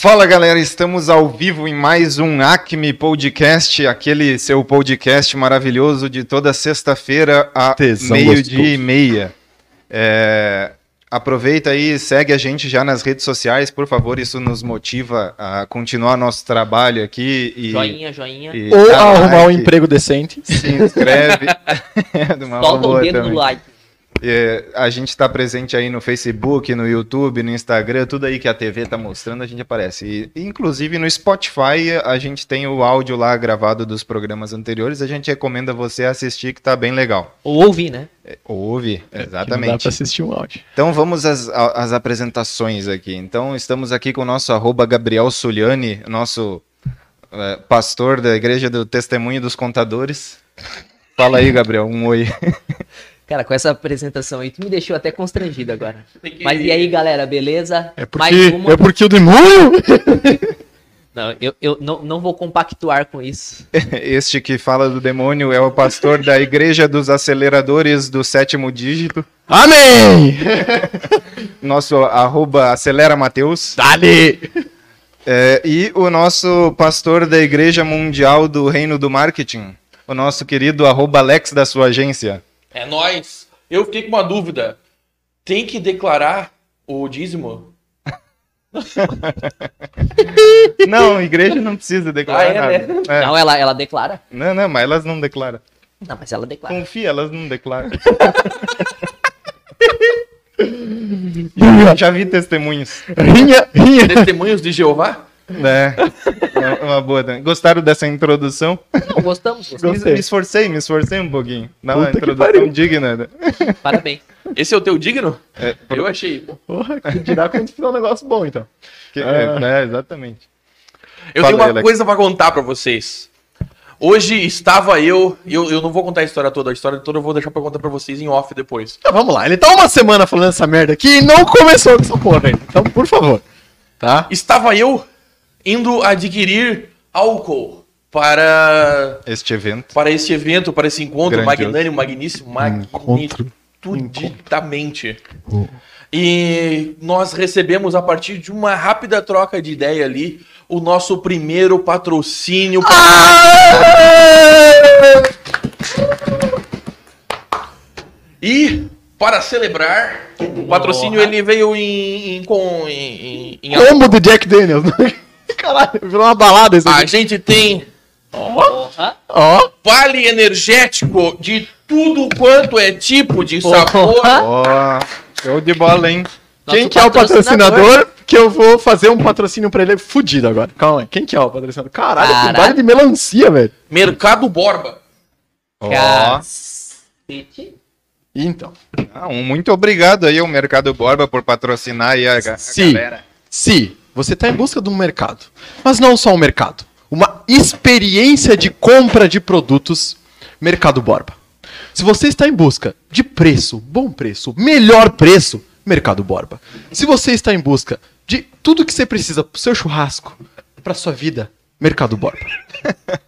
Fala galera, estamos ao vivo em mais um Acme Podcast, aquele seu podcast maravilhoso de toda sexta-feira a meio-dia e meia. É, aproveita aí, segue a gente já nas redes sociais, por favor, isso nos motiva a continuar nosso trabalho aqui. E, Joinha, joinha. e Ou arrumar um like, emprego decente. Se inscreve. Solta o dedo também. no like. É, a gente está presente aí no Facebook, no YouTube, no Instagram, tudo aí que a TV tá mostrando, a gente aparece. E, inclusive no Spotify, a gente tem o áudio lá gravado dos programas anteriores, a gente recomenda você assistir que tá bem legal. Ou ouvir, né? Ouve, Não dá exatamente. pra assistir um áudio. Então vamos às, às apresentações aqui. Então estamos aqui com o nosso arroba Gabriel Suliani, nosso é, pastor da Igreja do Testemunho dos Contadores. Fala aí, Gabriel, um oi. Cara, com essa apresentação aí, tu me deixou até constrangido agora. Mas e aí, galera, beleza? É Mais porque, uma. é porque o demônio. Não, eu, eu não, não vou compactuar com isso. Este que fala do demônio é o pastor da Igreja dos Aceleradores do Sétimo Dígito, Amém! nosso arroba Acelera Mateus, Dali! é, e o nosso pastor da Igreja Mundial do Reino do Marketing, o nosso querido arroba Alex da sua agência. É nóis. Eu fiquei com uma dúvida. Tem que declarar o dízimo? Não, igreja não precisa declarar Ah, é, nada. né? É. Não, ela, ela declara. Não, não, mas elas não declaram. Não, mas ela declara. Confia, elas não declaram. Já vi testemunhos. Rinha, rinha. Testemunhos de Jeová? É, é uma boa. também. Gostaram dessa introdução? Não, gostamos, gostamos. Me, me esforcei, me esforcei um pouquinho. Dá uma Puta que introdução pariu. digna. né? Parabéns. Esse é o teu digno? É, Eu achei. Porra, que dirá quando fizer um negócio bom, então. que- Ah. é, exatamente. Eu Fala tenho uma aí, coisa pra contar pra vocês. Hoje estava eu, e eu, eu não vou contar a história toda, a história toda eu vou deixar pra contar pra vocês em off depois. Então vamos lá, ele tá uma semana falando essa merda aqui e não começou com essa porra ainda. Então, por favor. Tá? Estava eu indo adquirir álcool para, Este evento. para este evento, para esse encontro Grandioso. magnânimo, magníssimo, Encontro. magnitudamente. E nós recebemos, a partir de uma rápida troca de ideia ali, o nosso primeiro patrocínio. E, para celebrar, o patrocínio ele veio em, em, com, em, em- em- Combo do Jack Daniels. Caralho, virou uma balada isso A aqui. gente tem Porra. Ó, vale energético de tudo quanto é tipo de sabor. Ó, show de bola, hein? quem que é o patrocinador? Que eu vou fazer um patrocínio pra ele fudido agora. Calma aí. Quem que é o patrocinador? Caralho, Caralho. que vale de melancia, velho. Mercado Borba. Ó, Cacete. Então, ah, um muito obrigado aí ao Mercado Borba por patrocinar aí a, a Sim. galera. se você está em busca de um mercado, mas não só um mercado, uma experiência de compra de produtos, Mercado Borba. Se você está em busca de preço, bom preço, melhor preço, Mercado Borba. Se você está em busca de tudo que você precisa para o seu churrasco, para sua vida, Mercado Borba.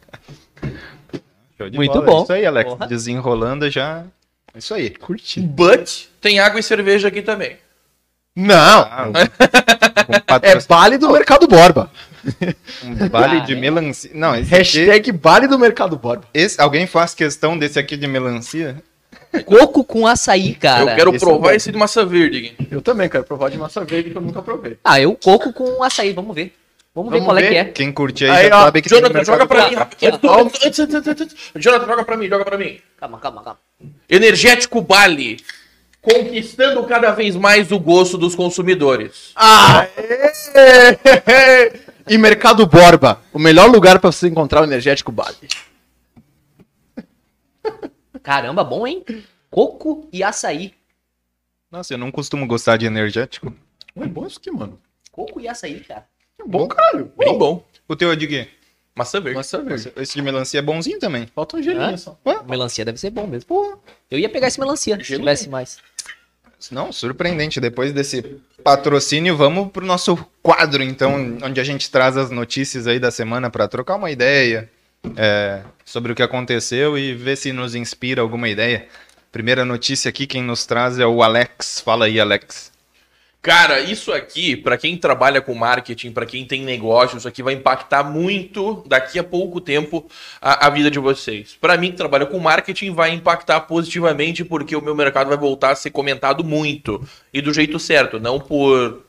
Muito bola. bom. Isso aí, Alex. Porra. Desenrolando já. Isso aí. Curti. But tem água e cerveja aqui também. Não, Ah, um, é Bale do Mercado Borba. um vale de Ah, melancia. Não, esse aqui, Hashtag Bale do Mercado Borba. esse- alguém faz questão desse aqui de melancia? Coco com açaí, cara. eu quero esse é provar bom. esse de maçã verde. Eu também quero provar de massa verde que eu nunca provei. Ah, eu coco com açaí, vamos ver. Vamos, ver Vamos qual é ver. que é. Quem curte aí, Aí, já ó, sabe que tem Jonathan, Mercado joga pra mim. Rapidinho. Jonathan, joga pra mim, joga pra mim. Calma, calma, calma. Energético Bali. Conquistando cada vez mais o gosto dos consumidores. Ah! e Mercado Borba, o melhor lugar para você encontrar o energético Bali. Caramba, bom, hein? Coco e açaí. Nossa, eu não costumo gostar de energético. É bom isso aqui, mano. Coco e açaí, cara. É bom, caralho. Bem bom. O teu é de quê? Maçã verde. Maçã verde. Esse de melancia é bonzinho também. Falta um gelinho Hã? só. Melancia deve ser bom mesmo. Pô, eu ia pegar esse melancia se Gelo. tivesse mais. Não, surpreendente. Depois desse patrocínio, vamos pro nosso quadro, então, onde a gente traz as notícias aí da semana para trocar uma ideia é, sobre o que aconteceu e ver se nos inspira alguma ideia. Primeira notícia aqui, quem nos traz é o Alex. Fala aí, Alex. Cara, isso aqui, pra quem trabalha com marketing, pra quem tem negócio, isso aqui vai impactar muito daqui a pouco tempo a, a vida de vocês. Pra mim que trabalha com marketing, vai impactar positivamente porque o meu mercado vai voltar a ser comentado muito e do jeito certo, não por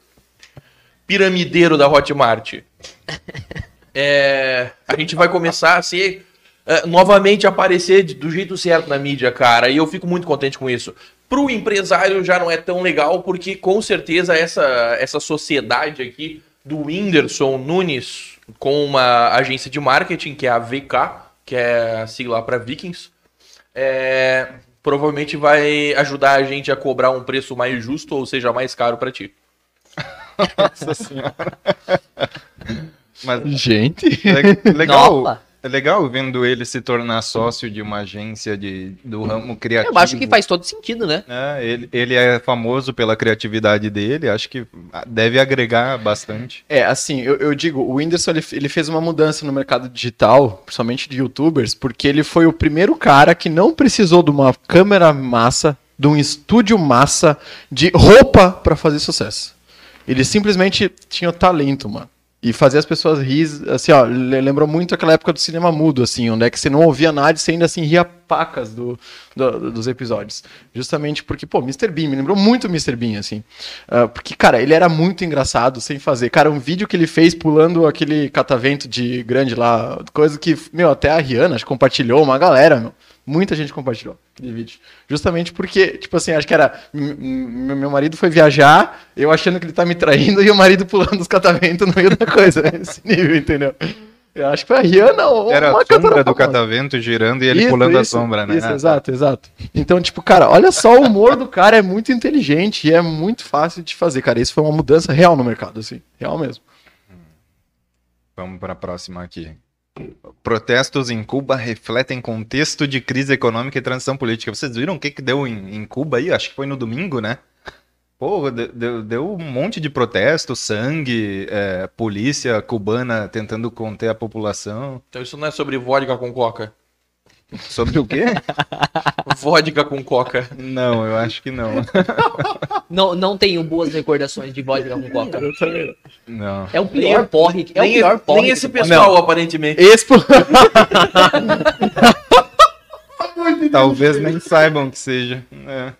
piramideiro da Hotmart. É, a gente vai começar a ser é, novamente aparecer do jeito certo na mídia, cara, e eu fico muito contente com isso. Pro empresário já não é tão legal, porque com certeza essa, essa sociedade aqui do Whindersson Nunes com uma agência de marketing, que é a VK, que é a sigla para Vikings, é, provavelmente vai ajudar a gente a cobrar um preço mais justo, ou seja, mais caro para ti. Nossa senhora. Mas Gente. le- legal, Nossa. É legal vendo ele se tornar sócio de uma agência de, do ramo criativo. Eu acho que faz todo sentido, né? É, ele, ele é famoso pela criatividade dele, acho que deve agregar bastante. É, assim, eu, eu digo, o Whindersson ele, ele fez uma mudança no mercado digital, principalmente de youtubers, porque ele foi o primeiro cara que não precisou de uma câmera massa, de um estúdio massa, de roupa pra fazer sucesso. Ele simplesmente tinha o talento, mano. E fazer as pessoas rir, assim, ó, le- lembrou muito aquela época do cinema mudo, assim, onde é que você não ouvia nada e você ainda assim ria pacas do, do- dos episódios. Justamente porque, pô, Mr. Bean, me lembrou muito Mr. Bean, assim. Ah, porque, cara, ele era muito engraçado sem fazer. Cara, um vídeo que ele fez pulando aquele catavento de grande lá, coisa que, meu, até a Rihanna compartilhou, uma galera, meu. Muita gente compartilhou aquele vídeo. Justamente porque, tipo assim, acho que era. Meu marido foi viajar, eu achando que ele tá me traindo, e o marido pulando os cataventos no meio da coisa. Esse nível, entendeu? Eu acho que foi a Rihanna ou Era uma a sombra do catavento girando e ele Isso, pulando a isso, sombra, né? Isso, Ah, exato, exato. Então, tipo, cara, olha só, o humor do cara é muito inteligente e é muito fácil de fazer, cara. Isso foi uma mudança real no mercado, assim. Real mesmo. Vamos para a próxima aqui. Protestos em Cuba refletem contexto de crise econômica e transição política. Vocês viram o que, que deu em, em Cuba aí? Acho que foi no domingo, né? Pô, de- deu, deu um monte de protesto, sangue, é, polícia cubana tentando conter a população. Então isso não é sobre vodka com coca. Sobre o quê? Vodka com coca. Não, eu acho que não. Não, não tenho boas recordações de vodka com coca. Não. É o pior porre. É o nem, pior porre. nem esse pessoal, aparentemente. Expo... Talvez nem saibam que seja. É.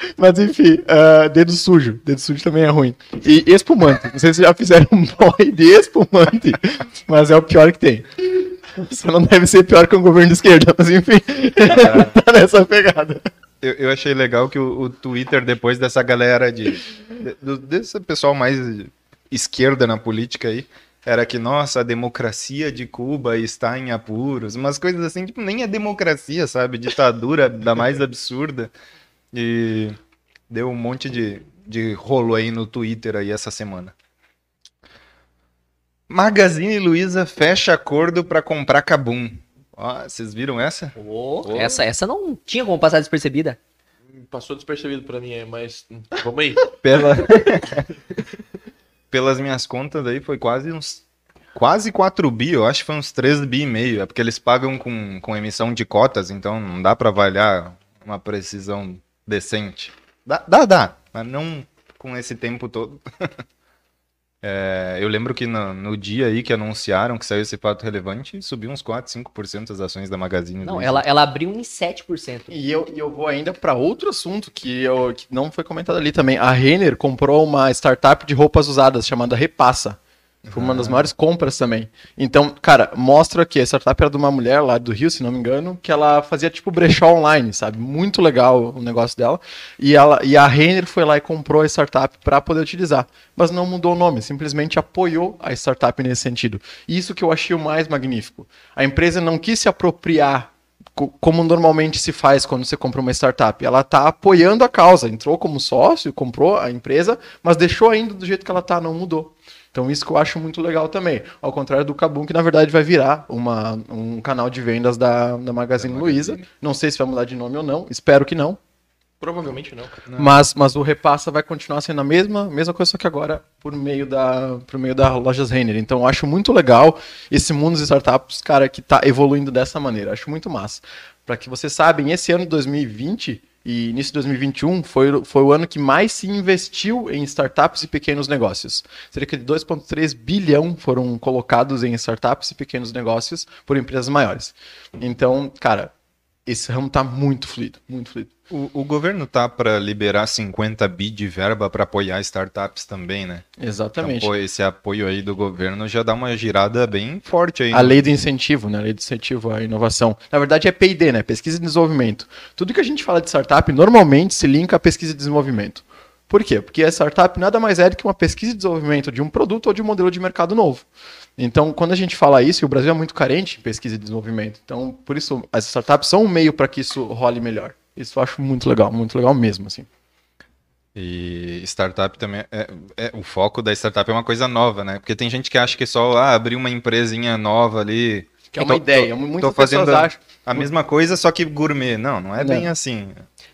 Mas enfim, ah, dedo sujo. Dedo sujo também é ruim. E espumante. Não sei se já fizeram um boy de espumante, mas é o pior que tem. Só não deve ser pior que o governo de esquerda, mas enfim, tá nessa pegada. Eu, eu achei legal que o, o Twitter, depois dessa galera de, de- do- desse pessoal mais esquerda na política aí, era que, nossa, a democracia de Cuba está em apuros, umas coisas assim, tipo, nem é democracia, sabe? Ditadura da mais absurda. E deu um monte de, de rolo aí no Twitter aí essa semana. Magazine Luiza fecha acordo para comprar Kabum. Ó, vocês viram essa? Ô, essa, essa não tinha como passar despercebida. Passou despercebido pra mim, mas vamos aí. Pela... Pelas minhas contas aí foi quase uns. Quase 4 bi, eu acho que foi uns 3 bi e meio. É porque eles pagam com, com emissão de cotas, então não dá pra avaliar uma precisão decente. Dá, dá, dá, mas não com esse tempo todo. É, eu lembro que no, no dia aí que anunciaram que saiu esse fato relevante, subiu uns 4, 5% as ações da Magazine Não, ela, ela abriu em 7%. E eu, e eu vou ainda para outro assunto que, eu, que não foi comentado ali também. A Renner comprou uma startup de roupas usadas chamada Repassa. Foi uma das maiores compras também. Então, cara, mostra que a startup era de uma mulher lá do Rio, se não me engano, que ela fazia tipo brechó online, sabe? Muito legal o negócio dela. E, ela, e a Renner foi lá e comprou a startup para poder utilizar. Mas não mudou o nome, simplesmente apoiou a startup nesse sentido. Isso que eu achei o mais magnífico. A empresa não quis se apropriar co- como normalmente se faz quando você compra uma startup. Ela está apoiando a causa, entrou como sócio, comprou a empresa, mas deixou ainda do jeito que ela está, não mudou. Então isso que eu acho muito legal também. Ao contrário do Kabum, que na verdade vai virar uma, um canal de vendas da, da Magazine Luiza. Não sei se vai mudar de nome ou não, espero que não. Provavelmente não. Mas, mas o repassa vai continuar sendo a mesma, mesma coisa, só que agora por meio da, por meio da lojas Renner. Então eu acho muito legal esse mundo de startups, cara, que tá evoluindo dessa maneira. Acho muito massa. Para que vocês sabem, esse ano de 2020 E início de 2021 foi, foi o ano que mais se investiu em startups e pequenos negócios. Cerca de 2,3 bilhão foram colocados em startups e pequenos negócios por empresas maiores. Então, cara, esse ramo tá muito fluido, muito fluido. O, o governo tá para liberar 50 bi de verba para apoiar startups também, né? Exatamente. Então, pô, esse apoio aí do governo já dá uma girada bem forte aí. A né? lei do incentivo, né? A lei do incentivo à inovação. Na verdade é P&D, né? Pesquisa e desenvolvimento. Tudo que a gente fala de startup normalmente se linka à pesquisa e desenvolvimento. Por quê? Porque a startup nada mais é do que uma pesquisa e desenvolvimento de um produto ou de um modelo de mercado novo. Então, quando a gente fala isso, e o Brasil é muito carente em pesquisa e desenvolvimento, então, por isso, as startups são um meio para que isso role melhor. Isso eu acho muito legal, muito legal mesmo, assim. E startup também é, é- o foco da startup é uma coisa nova, né? Porque tem gente que acha que só ah, abrir uma empresinha nova ali, Que é uma Tô- ideia. tô- Muitas tô fazendo pessoas acham. a mesma coisa só que gourmet. Não, não é Não. bem assim.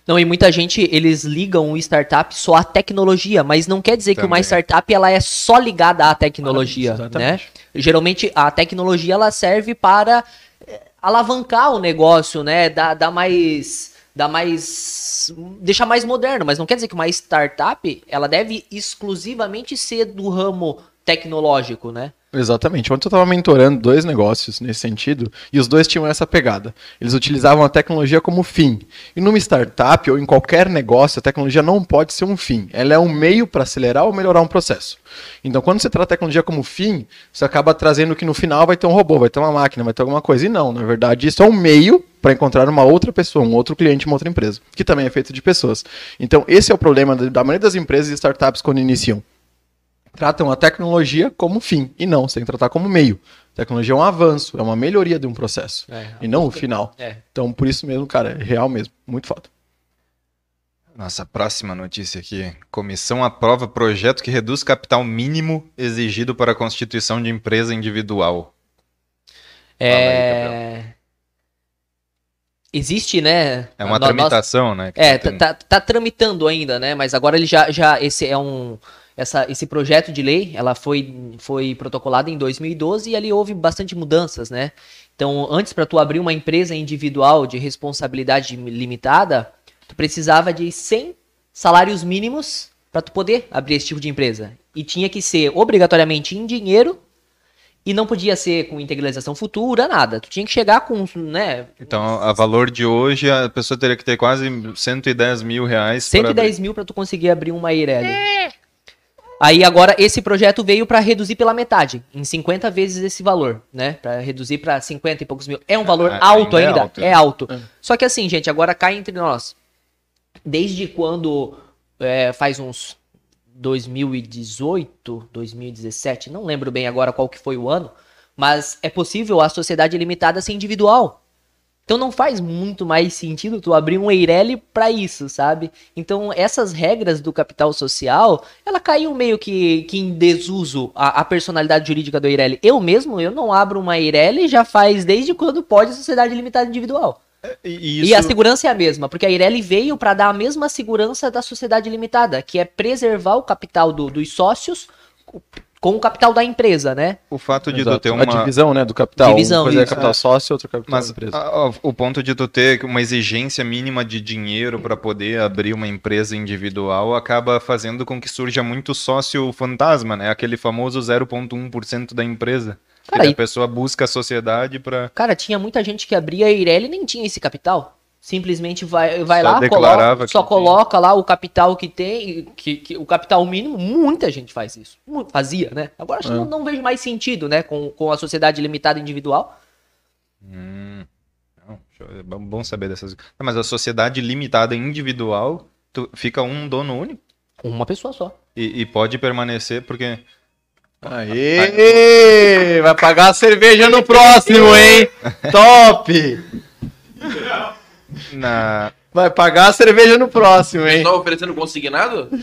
Não, e muita gente, eles ligam o startup só à tecnologia, mas não quer dizer que uma Também. startup ela é só ligada à tecnologia, né? Geralmente a tecnologia ela serve para eh, alavancar o negócio, né? Dar, dar mais dar mais deixar mais moderno, mas não quer dizer que uma startup ela deve exclusivamente ser do ramo tecnológico, né? Exatamente. Ontem eu estava mentorando dois negócios nesse sentido e os dois tinham essa pegada. Eles utilizavam a tecnologia como fim. E numa startup ou em qualquer negócio, a tecnologia não pode ser um fim. Ela é um meio para acelerar ou melhorar um processo. Então, quando você trata a tecnologia como fim, você acaba trazendo que no final vai ter um robô, vai ter uma máquina, vai ter alguma coisa. E não, na verdade, isso é um meio para encontrar uma outra pessoa, um outro cliente, uma outra empresa, que também é feito de pessoas. Então, esse é o problema da maioria das empresas e startups quando iniciam tratam a tecnologia como fim e não, você tem que tratar como meio. A tecnologia é um avanço, é uma melhoria de um processo É, e não o final. É. Então, por isso mesmo, cara, é real mesmo, muito foda. Nossa, próxima notícia aqui. Comissão aprova projeto que reduz capital mínimo exigido para a constituição de empresa individual. É... Existe, né? É uma no- nós- tramitação, né? que É, tá tendo. tá, tá tramitando ainda, né? Mas agora ele já, já esse é um essa, esse projeto de lei, ela foi foi protocolada em 2012 e ali houve bastante mudanças, né? Então, antes para tu abrir uma empresa individual de responsabilidade limitada, tu precisava de 100 salários mínimos para tu poder abrir esse tipo de empresa. E tinha que ser obrigatoriamente em dinheiro e não podia ser com integralização futura, nada. Tu tinha que chegar com, né, Então, a valor de hoje, a pessoa teria que ter quase 110 mil reais. para 110 mil para tu conseguir abrir uma Eireli. Aí agora esse projeto veio para reduzir pela metade, em 50 vezes esse valor, né? Para reduzir para 50 e poucos mil. É um valor Ah, alto ainda é alto, é né? alto. Só que assim, gente, agora cai entre nós. Desde quando é, faz uns 2018, 2017, não lembro bem agora qual que foi o ano, mas é possível a sociedade limitada ser individual. Então não faz muito mais sentido tu abrir um Eireli para isso, sabe? Então essas regras do capital social, ela caiu meio que, que em desuso a, a personalidade jurídica do Eireli. Eu mesmo, eu não abro uma Eireli já faz desde quando pode a sociedade limitada individual. E, E a segurança é a mesma, porque a Eireli veio para dar a mesma segurança da sociedade limitada, que é preservar o capital do- dos sócios com o capital da empresa, né? o fato de tu Exato. ter A uma... divisão, né, do capital. Divisão, uma coisa é capital sócio, outra capital Mas empresa. a- a- o ponto de tu ter uma exigência mínima de dinheiro para poder abrir uma empresa individual acaba fazendo com que surja muito sócio fantasma, né? Aquele famoso 0,1% da empresa. Que Cara, daí e- a pessoa busca a sociedade para Cara, tinha muita gente que abria a Eireli e nem tinha esse capital. Simplesmente vai, vai Só lá, coloca, que só coloca lá o capital que tem, que, que- o capital mínimo, muita gente faz isso. Fazia, né? Agora acho que É. não, não vejo mais sentido, né? Com, com a sociedade limitada individual. Hum, não, é bom saber dessas. Ah, Mas a sociedade limitada individual, tu fica um dono único Uma pessoa só. e, e pode permanecer porque Aê! Vai pagar a cerveja no próximo, hein? Top! na Vai pagar a cerveja no próximo, hein? Estão oferecendo consignado?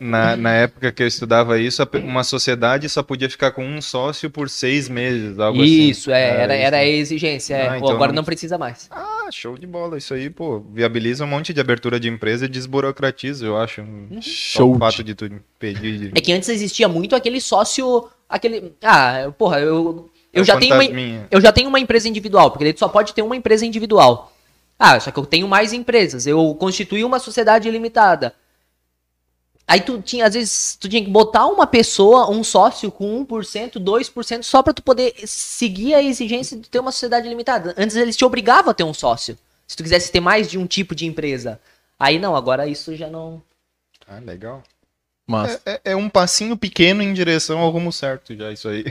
Na, na época que eu estudava isso, uma sociedade só podia ficar com um sócio por seis meses, algo assim. Isso, é, era, era a exigência. é. Ah, Pô, então agora não- não precisa mais. Ah, show de bola. Isso aí, pô, viabiliza um monte de abertura de empresa e desburocratiza, eu acho. Só Show o de- fato de tu impedir de... É que antes existia muito aquele sócio. aquele Ah, porra, eu, eu, É já tenho uma, eu já tenho uma empresa individual, porque tu só pode ter uma empresa individual. Ah, só que eu tenho mais empresas. Eu constituí uma sociedade limitada. Aí tu tinha, às vezes, tu tinha que botar uma pessoa, um sócio com 1%, 2%, só pra tu poder seguir a exigência de ter uma sociedade limitada. Antes eles te obrigavam a ter um sócio. Se tu quisesse ter mais de um tipo de empresa. Aí não, agora isso já não. Ah, legal. Mas, É, é- é um passinho pequeno em direção ao rumo certo, já isso aí.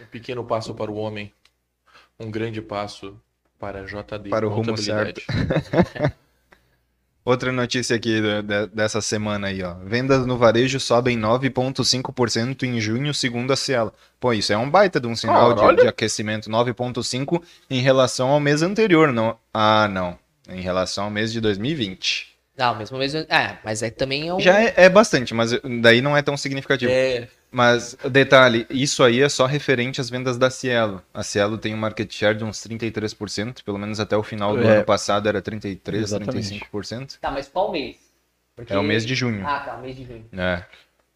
Um pequeno passo para o homem, um grande passo para a JD. Para o rumo Contabilidade. Outra notícia aqui dessa semana aí, ó. Vendas no varejo sobem 9,5% em junho, segundo a Cielo. Pô, isso é um baita de um sinal de, de aquecimento. 9,5% em relação ao mês anterior, não? Ah, não. Em relação ao mês de 2020. Não, mesmo mesmo. É, mas é também é um. Já é, é bastante, mas daí não é tão significativo. É, Mas, detalhe, isso aí é só referente às vendas da Cielo. A Cielo tem um market share de uns 33%, pelo menos até o final do É. ano passado era 33%, Exatamente. 35%. Tá, mas qual mês? Porque- É o mês de junho. Ah, tá, o mês de junho. É.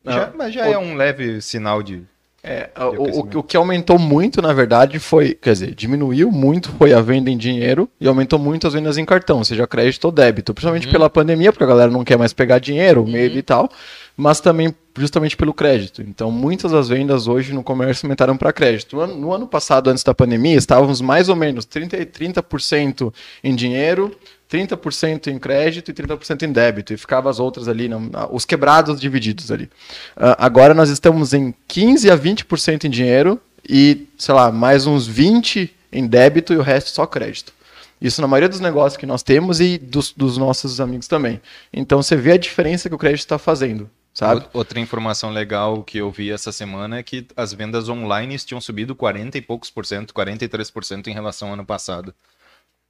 Já- mas já é um leve sinal de. É, o, o- que aumentou muito, na verdade, foi, quer dizer, diminuiu muito foi a venda em dinheiro e aumentou muito as vendas em cartão, seja crédito ou débito, principalmente pela pandemia, porque a galera não quer mais pegar dinheiro, medo e tal, mas também justamente pelo crédito. Então, muitas das vendas hoje no comércio aumentaram para crédito. No ano, no ano passado, antes da pandemia, estávamos mais ou menos 30, e 30% em dinheiro, 30% em crédito e 30% em débito. E ficava as outras ali, na- os quebrados divididos ali. Ah, agora nós estamos em 15 a 20% em dinheiro e, sei lá, mais uns 20 em débito e o resto só crédito. Isso na maioria dos negócios que nós temos e dos, dos nossos amigos também. Então você vê a diferença que o crédito está fazendo, sabe? Outra informação legal que eu vi essa semana é que as vendas online tinham subido 40 e poucos por cento, 43% em relação ao ano passado.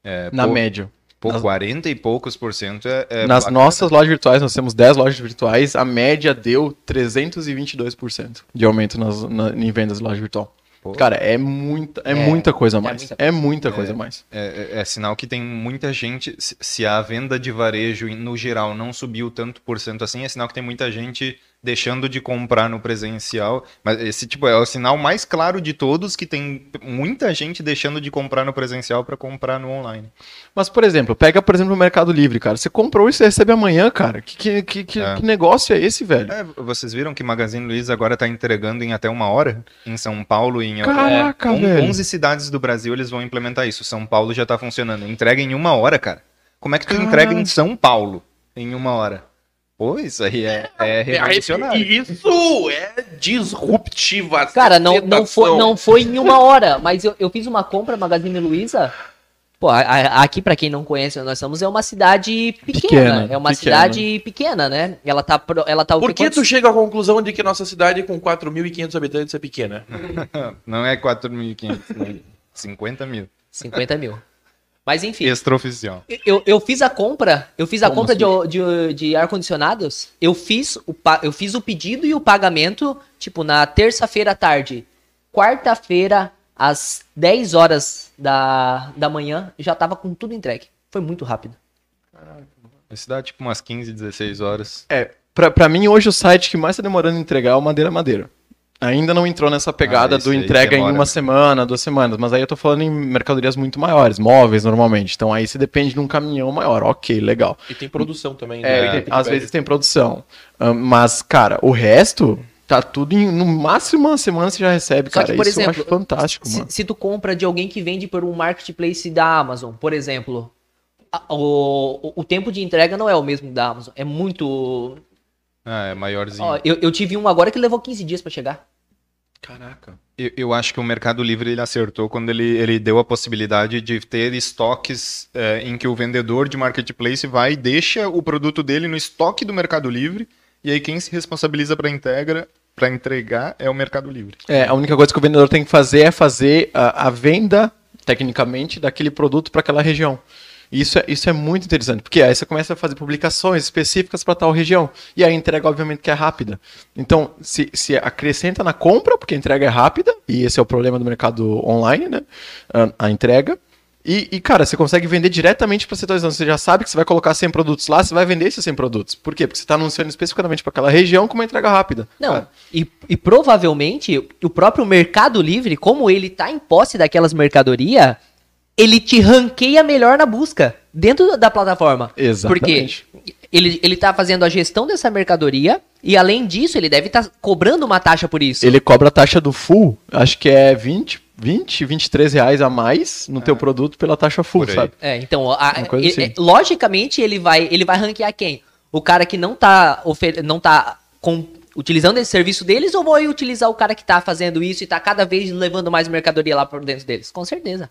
É, Na média. Pô, nas- 40 e poucos por cento é. é Nas bacana. nossas lojas virtuais, nós temos 10 lojas virtuais, a média deu 322% de aumento nas, na- em vendas de loja virtual. Pô. Cara, é muita, é, É, muita coisa a é mais. muita É muita coisa a mais. É, é- é sinal que tem muita gente. Se, se a venda de varejo no geral não subiu tanto por cento assim, é sinal que tem muita gente deixando de comprar no presencial. Mas esse tipo é o sinal mais claro de todos que tem muita gente deixando de comprar no presencial para comprar no online. Mas, por exemplo, pega, por exemplo, o Mercado Livre, cara. Você comprou e você recebe amanhã, cara. Que, que, que, É. que negócio é esse, velho? É, vocês viram que Magazine Luiza agora tá entregando em até uma hora? Em São Paulo e em Caraca, on- velho. 11 cidades do Brasil eles vão implementar isso. São Paulo já tá funcionando. Entrega em uma hora, cara. Como é que tu Caraca. entrega em São Paulo em uma hora? Pô, isso aí é, é revolucionário. Isso é disruptiva. Cara, não, não, foi, não foi em uma hora, mas eu, eu fiz uma compra Magazine Luiza. Pô, a- a- aqui, pra quem não conhece onde nós estamos, é uma cidade pequena. Pequena, é uma pequena. cidade pequena, né? Ela tá, ela tá Por que Quantos- tu chega à conclusão de que nossa cidade com 4.500 habitantes é pequena? Não é 4.500, né? 50 mil. 50 mil. Mas enfim, Extraoficial. eu, eu fiz a compra, eu fiz a Como compra de, de, de ar-condicionados, eu fiz, o, eu fiz o pedido e o pagamento, tipo, na terça-feira à tarde. Quarta-feira, às 10 horas da, da manhã, já tava com tudo entregue. Foi muito rápido. Esse dá tipo umas 15, 16 horas. É, pra, pra mim, hoje o site que mais tá demorando a entregar é o Madeira Madeira. Ainda não entrou nessa pegada Ah, do entrega em uma semana, duas semanas. Mas aí eu tô falando em mercadorias muito maiores, móveis normalmente. Então aí você depende de um caminhão maior. Ok, legal. E tem produção também. É, né? tem- Tem às vezes tem produção. Ah, mas, cara, o resto tá tudo em. No máximo uma semana você já recebe, Só cara. que, por Isso eu exemplo, acho fantástico, Se, mano. se tu compra de alguém que vende por um marketplace da Amazon, por exemplo, a- o, o, tempo de entrega não é o mesmo da Amazon. É muito. Ah, é maiorzinho. Ó, eu, eu tive um agora que levou 15 dias pra chegar. Caraca. Eu, eu acho que o Mercado Livre ele acertou quando ele, ele deu a possibilidade de ter estoques é, em que o vendedor de marketplace vai e deixa o produto dele no estoque do Mercado Livre e aí quem se responsabiliza para integra para entregar é o Mercado Livre. É, a única coisa que o vendedor tem que fazer é fazer a, a venda, tecnicamente, daquele produto para aquela região. Isso é, isso é muito interessante, porque aí você começa a fazer publicações específicas para tal região. E a entrega, obviamente, que é rápida. Então, se, se acrescenta na compra, porque a entrega é rápida, e esse é o problema do mercado online, né? A, a entrega. E, e, cara, você consegue vender diretamente para setores. Você já sabe que você vai colocar 100 produtos lá, você vai vender esses 100 produtos. Por quê? Porque você está anunciando especificamente para aquela região com uma entrega rápida. Não, e, e provavelmente o próprio Mercado Livre, como ele tá em posse daquelas mercadorias, ele te ranqueia melhor na busca dentro da plataforma. Exatamente. Porque ele, ele tá fazendo a gestão dessa mercadoria e além disso, ele deve estar cobrando uma taxa por isso. Ele cobra a taxa do full, acho que é 20, 20, 23 reais a mais no teu produto pela taxa full, sabe? É, então, a- ele- assim. é, logicamente ele vai, ele vai ranquear quem? O cara que não tá, ofer- não tá com- utilizando esse serviço deles ou vai utilizar o cara que tá fazendo isso e tá cada vez levando mais mercadoria lá por dentro deles? Com certeza.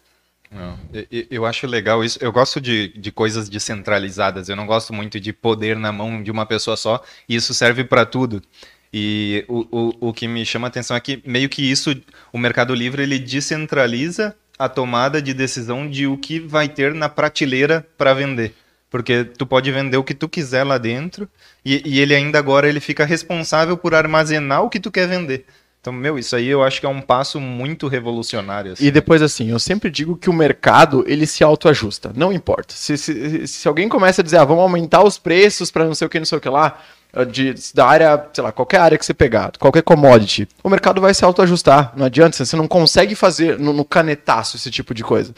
Não, e- e- eu acho legal isso. Eu gosto de, de coisas descentralizadas. Eu não gosto muito de poder na mão de uma pessoa só. E isso serve para tudo. E o, o, o que me chama a atenção é que meio que isso, o Mercado Livre, ele descentraliza a tomada de decisão de o que vai ter na prateleira para vender. Porque tu pode vender o que tu quiser lá dentro e, e ele ainda agora ele fica responsável por armazenar o que tu quer vender. Então, meu, isso aí eu acho que é um passo muito revolucionário. assim. E depois, assim, eu sempre digo que o mercado, ele se autoajusta. Não importa. Se, se, se alguém começa a dizer, ah, vamos aumentar os preços para não sei o que, não sei o que lá, eh, de, da área, sei lá, qualquer área que você pegar, qualquer commodity, o mercado vai se autoajustar. Não adianta, você não consegue fazer no, no canetaço esse tipo de coisa.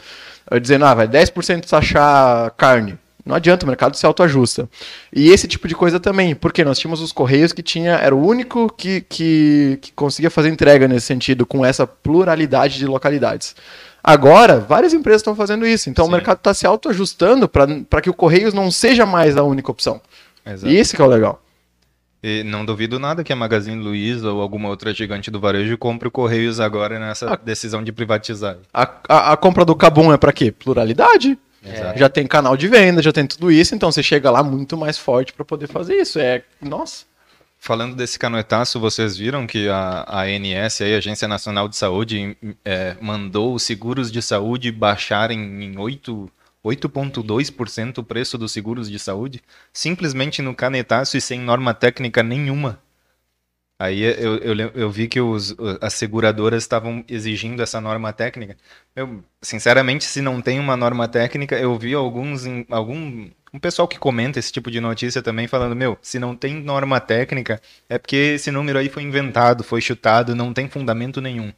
Eh, Dizendo, ah, vai 10% taxar carne. Não adianta, o mercado se autoajusta. E esse tipo de coisa também, porque nós tínhamos os Correios que tinha, era o único que, que, que conseguia fazer entrega nesse sentido, com essa pluralidade de localidades. Agora, várias empresas estão fazendo isso, então Sim. o mercado está se autoajustando para que o Correios não seja mais a única opção. Exato. E esse que é o legal. E não duvido nada que a Magazine Luiza ou alguma outra gigante do varejo compre o Correios agora nessa Ah. decisão de privatizar. A, a, a compra do Cabum é para quê? Pluralidade. Já tem canal de venda, já tem tudo isso, então você chega lá muito mais forte para poder fazer isso. É, nossa. Falando desse canoetaço, vocês viram que a, a ANS, a Agência Nacional de Saúde, é, mandou os seguros de saúde baixarem em 8 8,2% o preço dos seguros de saúde, simplesmente no canetaço e sem norma técnica nenhuma. Aí eu, eu, eu vi que os, as seguradoras estavam exigindo essa norma técnica. Eu, sinceramente, se não tem uma norma técnica, eu vi alguns algum um pessoal que comenta esse tipo de notícia também falando, meu, se não tem norma técnica, é porque esse número aí foi inventado, foi chutado, não tem fundamento nenhum.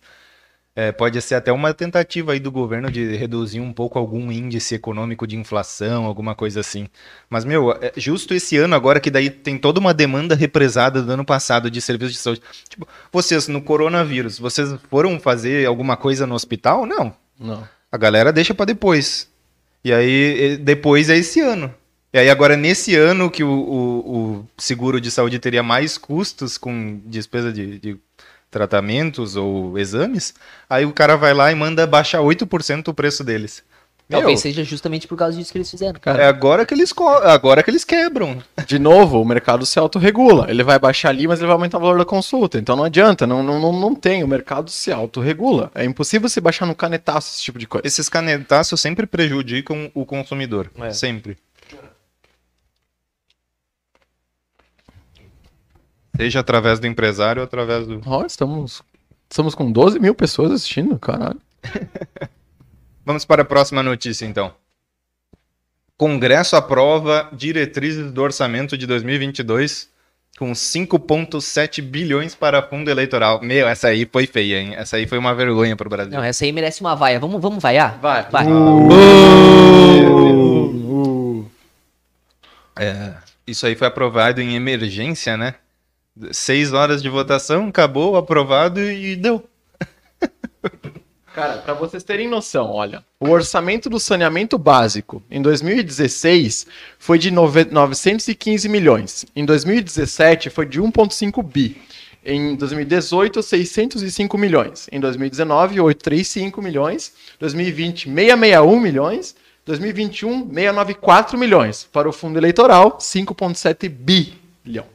É, pode ser até uma tentativa aí do governo de reduzir um pouco algum índice econômico de inflação, alguma coisa assim. Mas, meu, é justo esse ano agora que daí tem toda uma demanda represada do ano passado de serviços de saúde. Tipo, vocês no coronavírus, vocês foram fazer alguma coisa no hospital? Não. Não. A galera deixa pra depois. E aí, depois é esse ano. E aí, agora, nesse ano que o, o- o seguro de saúde teria mais custos com despesa de, de tratamentos ou exames, aí o cara vai lá e manda baixar 8% o preço deles. Meu, Talvez seja justamente por causa disso que eles fizeram. Cara, é agora que eles agora que eles quebram. De novo, o mercado se autorregula. Ele vai baixar ali, mas ele vai aumentar o valor da consulta. Então não adianta, não, não, não, não tem. O mercado se autorregula. É impossível se baixar no canetaço esse tipo de coisa. Esses canetaços sempre prejudicam o consumidor. É. Sempre. Seja através do empresário ou através do. Ó, estamos, estamos com 12 mil pessoas assistindo, caralho. Vamos para a próxima notícia, então. Congresso aprova diretrizes do orçamento de 2022 com 5,7 bilhões para fundo eleitoral. Meu, essa aí foi feia, hein? Essa aí foi uma vergonha para o Brasil. Não, essa aí merece uma vaia. Vamos, vamos vaiar? Vai. Vai. Uh, É, isso aí foi aprovado em emergência, né? Seis horas de votação, acabou, aprovado e deu. Cara, pra vocês terem noção, olha, o orçamento do saneamento básico em 2016 foi de nove- 915 milhões. Em 2017 foi de 1,5 bi. Em 2018, 605 milhões. Em 2019, 835 milhões. 2020, 661 milhões. 2021, 694 milhões. Para o fundo eleitoral, 5,7 bilhão.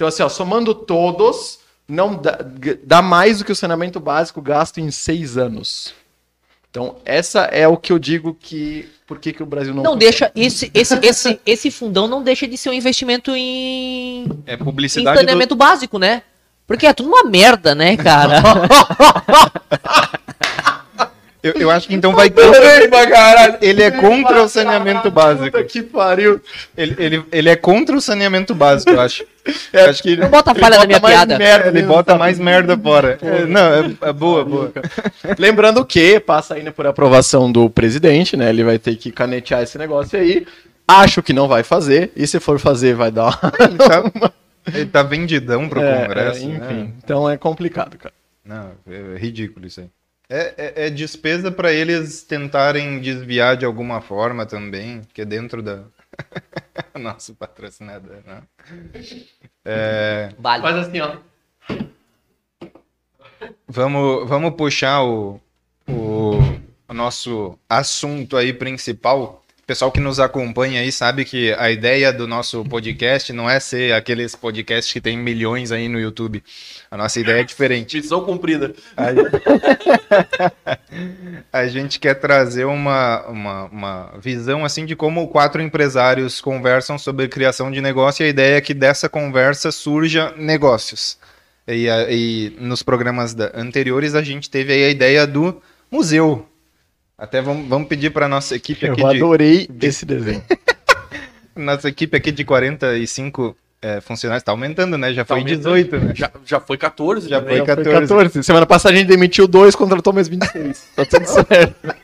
Então, assim, ó, somando todos, não dá, dá mais do que o saneamento básico gasto em seis anos. Então, essa é o que eu digo que. Por que, que o Brasil não. Não deixa. Esse, esse, esse, esse fundão não deixa de ser um investimento em, É em publicidade do... saneamento básico, né? Porque é tudo uma merda, né, cara? Eu, eu acho que então vai Adorei pra caralho. Ele é contra o saneamento básico. Que pariu. Ele, ele, ele é contra o saneamento básico, eu acho. É, acho que ele, Não bota a falha na minha mais piada. merda ele dentro bota mais merda fora. É, não, é, é boa, boa. Lembrando que passa ainda por aprovação do presidente, né? Ele vai ter que canetear esse negócio aí. Acho que não vai fazer. E se for fazer, vai dar uma... Ele tá, ele tá vendidão pro É, Congresso. é, né? enfim. Então é complicado, cara. Não, é ridículo isso aí. É, é, é despesa para eles tentarem desviar de alguma forma também, que é dentro da. Nosso patrocinador, né? É, Vale. assim, ó. vamos, vamos puxar o, o, o nosso assunto aí principal. O pessoal que nos acompanha aí sabe que a ideia do nosso podcast não é ser aqueles podcasts que tem milhões aí no YouTube. A nossa ideia é diferente. Missão cumprida. A gente quer trazer uma, uma, uma visão assim de como quatro empresários conversam sobre criação de negócio e a ideia é que dessa conversa surja negócios. E, a- e nos programas da- anteriores a gente teve aí a ideia do museu. Até vamos, vamos pedir para nossa equipe Eu aqui de, adorei esse desenho. nossa equipe aqui de 45 é, funcionários, tá aumentando, né? Já Tá foi aumentando. 18, né? Já, já foi 14, Já também. foi Já foi 14. 14. Semana passada a gente demitiu dois, contratou mais 26. Tá tudo certo.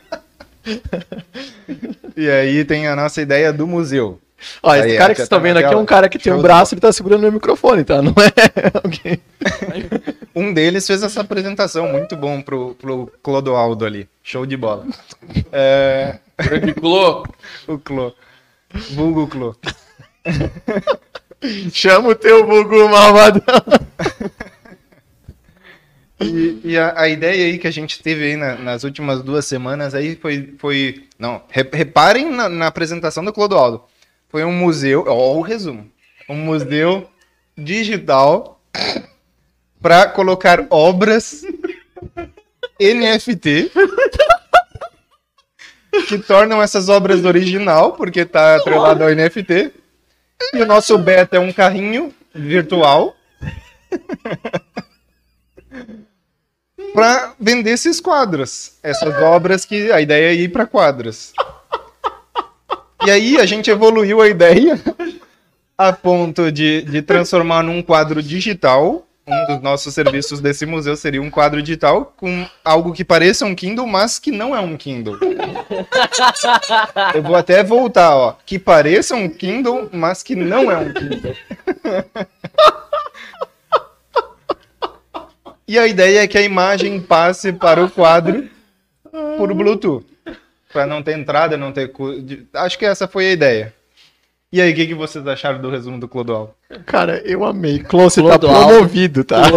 E aí tem a nossa ideia do museu. Ó, esse Aí, cara que vocês já tá estão vendo aqui é um cara que tem um de braço e ele tá segurando o microfone, tá? Não é alguém. Um deles fez essa apresentação muito bom pro, pro Clodoaldo ali. Show de bola. É, Grande Clô. o Clo. Vulgo Clo. Chama o teu bugu malvadão. E, e a, a ideia aí que a gente teve aí na- nas últimas duas semanas aí foi. foi não, re- reparem na, na apresentação do Clodoaldo. Foi um museu, ó, o resumo. Um museu digital para colocar obras NFT que tornam essas obras original, porque tá atrelado ao NFT. E o nosso beta é um carrinho virtual para vender esses quadros, essas obras que a ideia é ir para quadros. E aí a gente evoluiu a ideia a ponto de, de transformar num quadro digital. Um dos nossos serviços desse museu seria um quadro digital com algo que pareça um Kindle, mas que não é um Kindle. Eu vou até voltar, ó. Que pareça um Kindle, mas que não é um Kindle. E a ideia é que a imagem passe para o quadro por Bluetooth. Para não ter entrada, não ter. Acho que essa foi a ideia. E aí, o que, que vocês acharam do resumo do Clodoaldo? Cara, eu amei. Clô, você tá Clodoaldo. promovido, tá?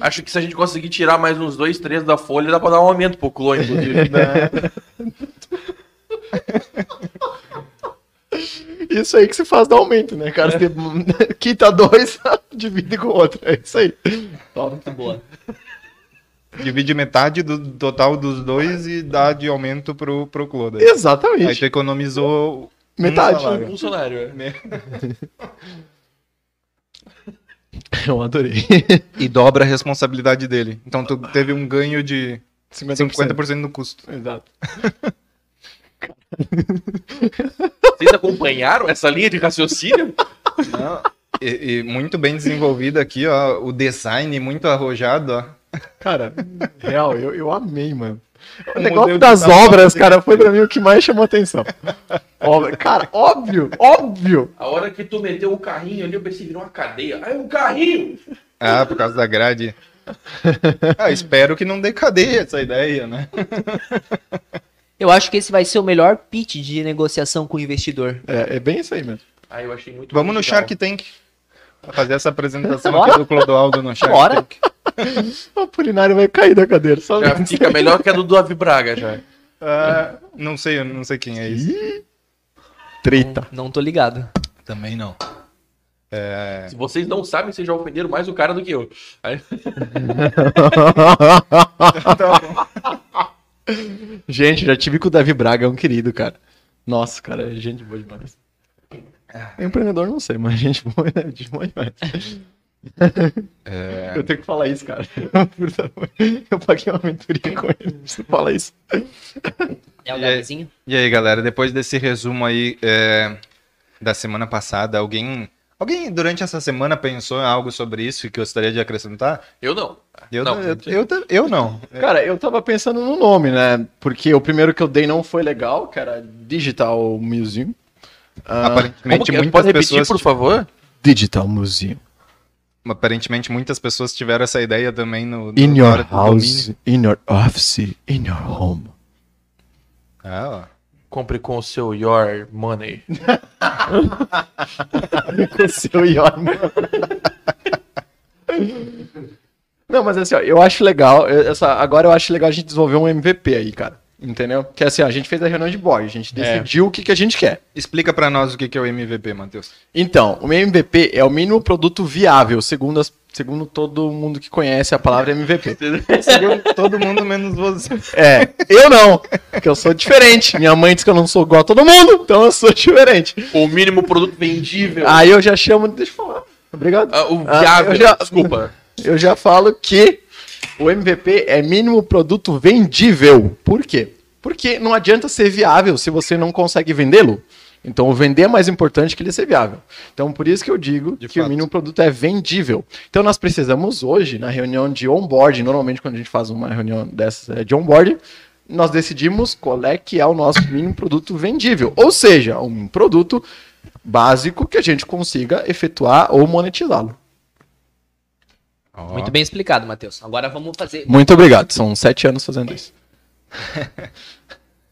Acho que se a gente conseguir tirar mais uns dois, três da folha, dá pra dar um aumento pro Clô, inclusive. Isso aí que se faz dar aumento, né, cara? Você quita dois, divide com o outro. É isso aí. Top. Muito boa. Divide metade do total dos dois e dá de aumento pro, pro Clodo. Aí Exatamente. tu economizou um Metade. salário. Funcionário, é. Eu adorei. E dobra a responsabilidade dele. Então tu teve um ganho de 50%. 50% do custo. Exato. Vocês acompanharam essa linha de raciocínio? E, e muito bem desenvolvido aqui, ó. O design muito arrojado, ó. Cara, real, eu, eu amei, mano. O negócio das obras, cara, foi pra mim o que mais chamou atenção. Obra- Cara, óbvio, óbvio. A hora que tu meteu o carrinho ali, eu pensei, virou uma cadeia. Ah, é um carrinho! Ah, por causa da grade. Ah, espero que não dê cadeia essa ideia, né? Eu acho que esse vai ser o melhor pitch de negociação com o investidor. É, é bem isso aí mesmo. Ah, eu achei muito Vamos no legal. Shark Tank. Pra fazer essa apresentação Bora. aqui do Clodoaldo no Shark Bora. Tank. O Apolinário vai cair da cadeira. Só Já fica melhor que a do Davi Braga, já. Ah, não sei, eu não sei quem é isso. Treta. Não tô ligado. Também não. É, Se vocês não sabem, vocês já ofenderam mais o cara do que eu. Aí- Gente, já tive com o Davi Braga, é um querido, cara. Nossa, cara, é gente boa demais. É empreendedor, não sei, mas gente boa, é gente boa demais. Eu tenho que falar isso, cara. Eu paguei uma mentoria com ele. Você fala isso. É o E aí? Gabrizinho? E aí, galera, depois desse resumo aí é, da semana passada, alguém, alguém durante essa semana pensou em algo sobre isso e que gostaria de acrescentar? Eu não. Eu não. eu, eu, eu, eu não. Cara, eu tava pensando no nome, né? Porque o primeiro que eu dei não foi legal, que era Digital Museum. Ah, Como Aparentemente, que, muitas pode repetir, pessoas, por favor? Digital Museum. Aparentemente muitas pessoas tiveram essa ideia também no, no In na hora your house, in your office, in your home. Ah, ó. Compre com o seu Your Money. Seu Yorma. Não, mas assim, ó, eu acho legal. Essa, agora eu acho legal a gente desenvolver um MVP aí, cara. Entendeu? Que assim, ó, a gente fez a reunião de board, a gente decidiu o que, que a gente quer. Explica pra nós o que que é o MVP, Matheus. Então, o MVP é o mínimo produto viável, segundo, as- segundo todo mundo que conhece a palavra MVP. Segundo todo mundo menos você. É, eu não, porque eu sou diferente. Minha mãe diz que eu não sou igual a todo mundo, então eu sou diferente. O mínimo produto vendível. Aí eu já chamo, deixa eu falar. Obrigado. Ah, o Ah, viável. eu já- Desculpa. eu já falo que o MVP é mínimo produto vendível. Por quê? Porque não adianta ser viável se você não consegue vendê-lo. Então, o vender é mais importante que ele ser viável. Então, por isso que eu digo De que o fato. mínimo produto é vendível. Então, nós precisamos hoje, na reunião de onboarding, normalmente quando a gente faz uma reunião dessas é, de onboarding, nós decidimos qual é que é o nosso mínimo produto vendível. Ou seja, um produto básico que a gente consiga efetuar ou monetizá-lo. Ó. Muito bem explicado, Matheus. Agora vamos fazer. Muito obrigado. São sete anos fazendo isso.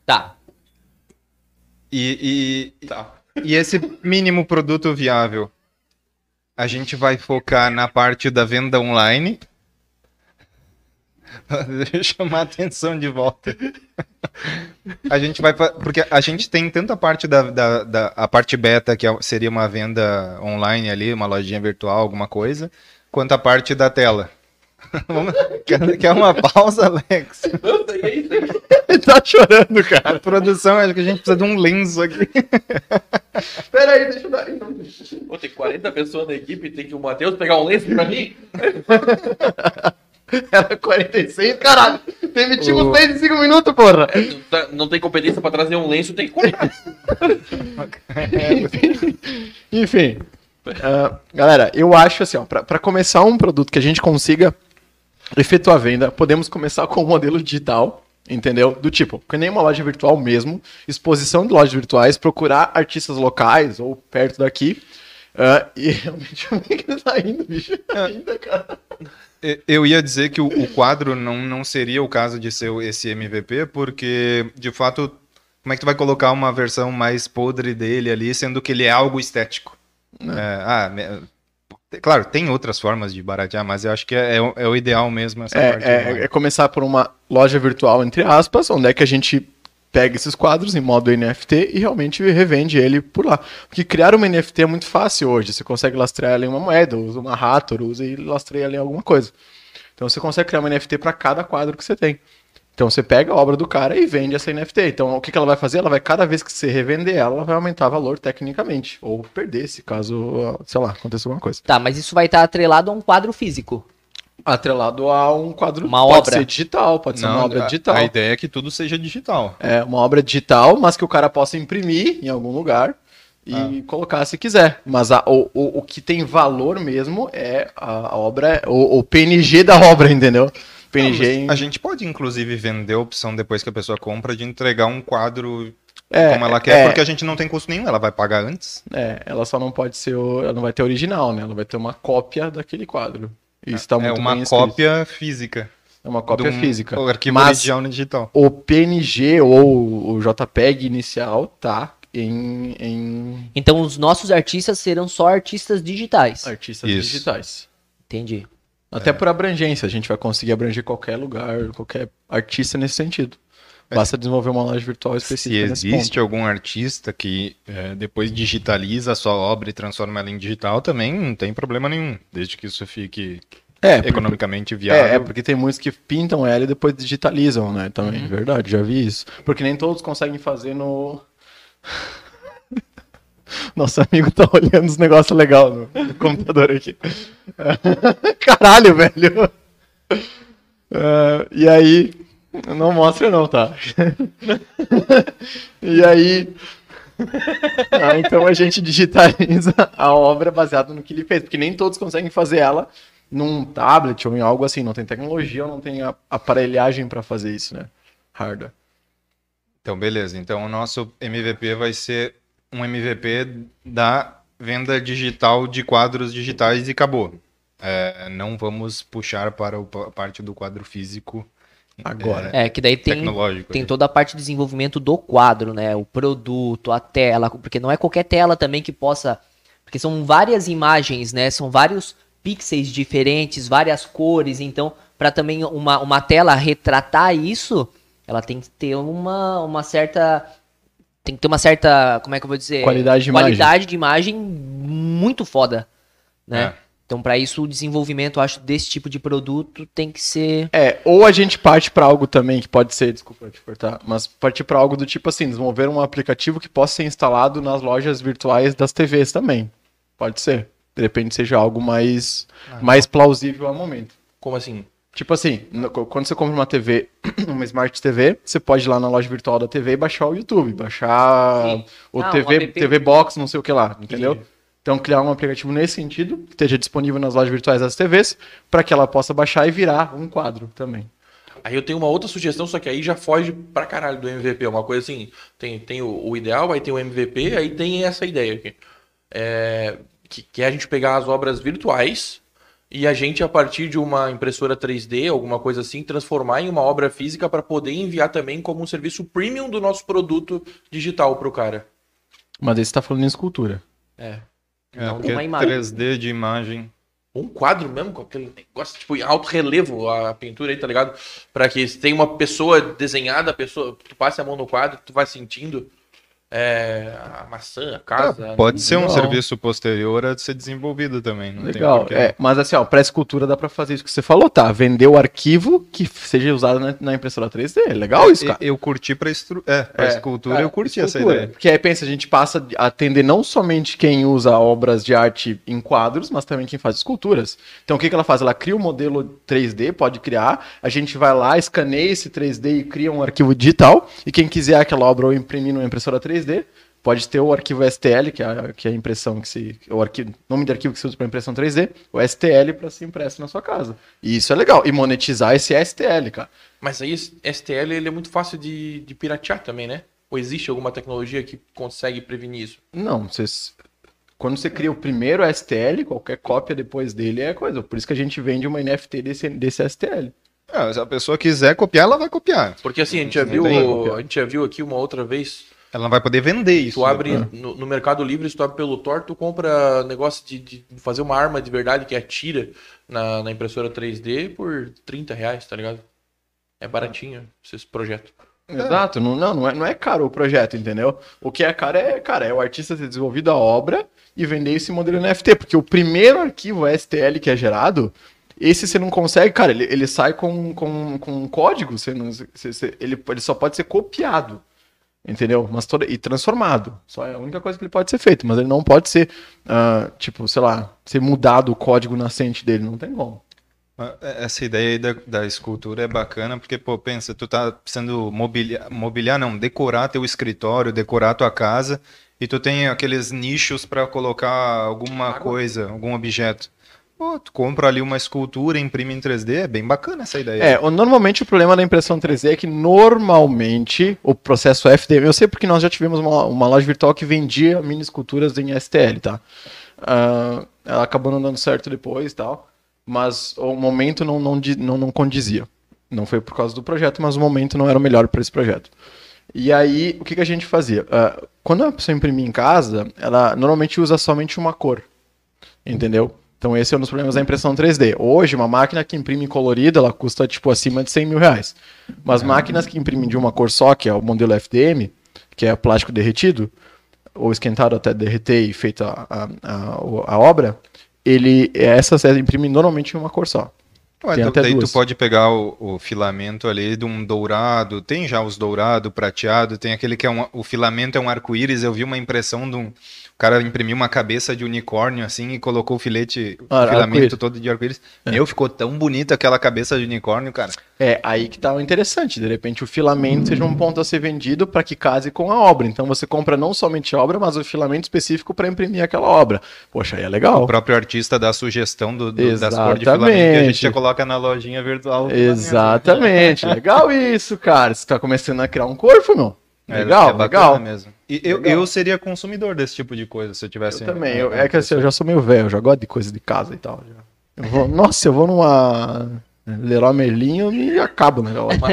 Tá. E, e, e esse mínimo produto viável, a gente vai focar na parte da venda online. Deixa eu chamar a atenção de volta. A gente vai. Porque a gente tem tanto a parte da, da, da- a parte beta, que é- seria uma venda online ali, uma lojinha virtual, alguma coisa, quanto a parte da tela. Quer quer uma pausa, Alex? Ele tá chorando, cara. A produção, acho que a gente precisa de um lenço aqui. Pera aí, deixa eu dar. Pô, tem 40 pessoas na equipe, tem que o Matheus pegar um lenço pra mim. Era 46, caralho. Demitimos O- 6 em 5 minutos, porra. Não tá- Não tem competência pra trazer um lenço, tem que comprar. Enfim. Ah, galera, eu acho assim, ó, pra começar um produto que a gente consiga efetuar venda, podemos começar com o modelo digital, entendeu? Do tipo, que nem uma loja virtual mesmo, exposição de lojas virtuais, procurar artistas locais ou perto daqui. ah, e realmente, é que tá indo, bicho? Ainda, cara. Eu ia dizer que o, o quadro não, não seria o caso de ser o- esse MVP, porque, de fato, como é que tu vai colocar uma versão mais podre dele ali, sendo que ele é algo estético? É, ah, claro, tem outras formas de baratear, mas eu acho que é, é o- é o ideal mesmo essa parte. É, online. é, é começar por uma loja virtual, entre aspas, onde é que a gente pega esses quadros em modo NFT e realmente revende ele por lá. Porque criar uma NFT é muito fácil hoje. Você consegue lastrear ela em uma moeda, usa uma Hathor, usa e lastreia ali em alguma coisa. Então você consegue criar uma NFT para cada quadro que você tem. Então você pega a obra do cara e vende essa NFT. Então o que, que ela vai fazer? Ela vai, cada vez que você revender ela, ela vai aumentar o valor tecnicamente. Ou perder, se caso, sei lá, aconteça alguma coisa. Tá, mas isso vai estar atrelado a um quadro físico. Atrelado a um quadro. Uma pode obra. ser digital, pode ser Não, uma obra a- digital. A ideia é que tudo seja digital. É uma obra digital, mas que o cara possa imprimir em algum lugar e colocar se quiser. Mas a- o, o, o que tem valor mesmo é a, a obra, o, o PNG da obra, entendeu? PNG em- A gente pode, inclusive, vender a opção depois que a pessoa compra de entregar um quadro É, como ela quer, é. porque a gente não tem custo nenhum, ela vai pagar antes. É, ela só não pode ser, ela não vai ter original, né? Ela vai ter uma cópia daquele quadro. Isso tá é muito uma bem escrito. cópia física. É uma cópia um- física. O arquivo Mas original no digital. o PNG ou o JPEG inicial tá em, em Então os nossos artistas serão só artistas digitais. artistas Isso. digitais. Entendi. Até por abrangência, a gente vai conseguir abranger qualquer lugar, qualquer artista nesse sentido. Basta desenvolver uma loja virtual Se específica nesse existe algum artista que é, depois digitaliza a sua obra e transforma ela em digital, também não tem problema nenhum, desde que isso fique. É, porque, economicamente viável. é, é, porque tem muitos que pintam ela e depois digitalizam, né? Também, Uhum. verdade, já vi isso. Porque nem todos conseguem fazer no. Nosso amigo tá olhando os negócios legais no, computador aqui. Caralho, velho. É, e aí. Não mostra, não, tá? e aí. Ah, então a gente digitaliza a obra baseada no que ele fez, porque nem todos conseguem fazer ela num tablet ou em algo assim. Não tem tecnologia ou não tem aparelhagem para fazer isso, né? Hardware. Então, beleza. Então, o nosso MVP vai ser um MVP da venda digital de quadros digitais e acabou. É, não vamos puxar para a parte do quadro físico Agora. É, que daí tem, tem né? toda a parte de desenvolvimento do quadro, né? O produto, a tela, porque não é qualquer tela também que possa. Porque são várias imagens, né? São vários pixels diferentes, várias cores. Então, para também uma, uma tela retratar isso, ela tem que ter uma, uma certa. Tem que ter uma certa. Como é que eu vou dizer? Qualidade de imagem. Qualidade de imagem muito foda, né? É. Então, para isso, o desenvolvimento, eu acho, desse tipo de produto tem que ser. É, ou a gente parte para algo também que pode ser, desculpa te cortar, mas partir para algo do tipo assim, desenvolver um aplicativo que possa ser instalado nas lojas virtuais das TVs também. Pode ser. De repente seja algo mais, mais plausível ao momento. Como assim? Tipo assim, no- quando você compra uma TV, uma Smart TV, você pode ir lá na loja virtual da TV e baixar o YouTube, baixar Sim. o Ah, TV. TV Box, não sei o que lá, entendeu? Então criar um aplicativo nesse sentido, que esteja disponível nas lojas virtuais das TVs, para que ela possa baixar e virar um quadro também. Aí eu tenho uma outra sugestão, só que aí já foge pra caralho do MVP. Uma coisa assim, tem, tem o, o ideal, aí tem o MVP, aí tem essa ideia aqui. É, que, que é a gente pegar as obras virtuais e a gente, a partir de uma impressora 3D, alguma coisa assim, transformar em uma obra física para poder enviar também como um serviço premium do nosso produto digital pro cara. Mas esse tá falando em escultura. É. É, Não uma imagem. 3D de imagem. um quadro mesmo, com aquele negócio, tipo, em alto relevo a pintura aí, tá ligado? Pra que se tem uma pessoa desenhada, a pessoa, tu passe a mão no quadro, tu vai sentindo é, a maçã, a casa. Ah, pode ser um Não. serviço posterior a ser desenvolvido também. Não Legal. É, mas assim, ó, pra escultura dá pra fazer isso que você falou, tá? Vender o arquivo que seja usado na, na impressora 3D. É legal isso, cara. Eu, eu curti pra, estru... é, pra É, escultura, eu curti essa escultura. ideia. Porque aí pensa, a gente passa a atender não somente quem usa obras de arte em quadros, mas também quem faz esculturas. Então o que, que ela faz? Ela cria um modelo 3D, pode criar, a gente vai lá, escaneia esse 3D e cria um arquivo digital, e quem quiser aquela obra ou imprimir numa impressora 3D, pode ter o arquivo STL, que é a, que é a impressão que se. O arquivo, nome de arquivo que se usa para impressão 3D, o STL para ser impresso na sua casa. E isso é legal. E monetizar esse STL, cara. Mas aí STL ele é muito fácil de, de piratear também, né? Ou existe alguma tecnologia que consegue prevenir isso? Não, vocês. Quando você cria o primeiro STL, qualquer cópia depois dele é coisa. Por isso que a gente vende uma NFT desse, desse STL. Ah, se a pessoa quiser copiar, ela vai copiar. Porque assim, a gente já viu, a gente já viu aqui uma outra vez Ela não vai poder vender isso. Tu abre né? no, no Mercado Livre, se tu abre pelo Tor, tu compra negócio de, de fazer uma arma de verdade que atira na, na impressora 3D por 30 reais, tá ligado? É baratinho esse projeto. Exato, não, não, não, é, não é caro o projeto, entendeu? O que é caro é, cara, é o artista ter desenvolvido a obra e vender esse modelo NFT, porque o primeiro arquivo STL que é gerado, esse você não consegue, cara, ele, ele sai com, com, com um código, você não, você- você- ele, ele só pode ser copiado, entendeu? Mas toda, e transformado, só é a única coisa que ele pode ser feito, mas ele não pode ser, ah, tipo, sei lá, ser mudado o código nascente dele, não tem como. Mas Essa ideia aí da, da escultura é bacana, porque, pô, pensa, tu tá precisando mobiliar, mobiliar, não, decorar teu escritório, decorar tua casa, e tu tem aqueles nichos para colocar alguma coisa, algum objeto. Pô, tu compra ali uma escultura, imprime em 3D, é bem bacana essa ideia. É, o- normalmente o problema da impressão 3D é que normalmente o processo FDM, eu sei porque nós já tivemos uma, uma loja virtual que vendia mini esculturas em STL, tá? Ah, ela acabou não dando certo depois e tal, mas o momento não, não, não, não condizia. Não foi por causa do projeto, mas o momento não era o melhor para esse projeto. E aí, o que, que a gente fazia? Ah, quando a pessoa imprimia em casa, ela normalmente usa somente uma cor. Entendeu? Então esse é um dos problemas da impressão 3D. Hoje, uma máquina que imprime colorida, ela custa tipo acima de 100 mil reais. Mas máquinas que imprimem de uma cor só, que é o modelo FDM, que é plástico derretido, ou esquentado até derreter e feita a, a, a, obra, ele, essas imprimem normalmente em uma cor só. Ué, tem tu- até daí duas. tu pode pegar o, o filamento ali de um dourado, tem já os dourado, prateado, tem aquele que é um, o filamento é um arco-íris, eu vi uma impressão de um, cara imprimiu uma cabeça de unicórnio assim e colocou o filete, o Ah, filamento arco-íris. todo de arco-íris. Meu, ficou tão bonita aquela cabeça de unicórnio, cara. É, aí que tá o interessante. De repente o filamento seja um ponto a ser vendido para que case com a obra. Então você compra não somente a obra, mas o filamento específico para imprimir aquela obra. Poxa, aí é O legal. próprio artista dá a sugestão do, do, das cores de filamento que a gente já coloca na lojinha virtual. Exatamente. legal isso, cara. Você tá começando a criar um corpo, meu. É, Legal, é bacana legal. mesmo. E eu, Legal. eu seria consumidor desse tipo de coisa se eu tivesse. Eu também. eu- é que assim, eu já sou meio velho, eu já gosto de coisa de casa e tal. já. Eu vou- nossa, eu vou numa Leroy Merlin e acabo, né?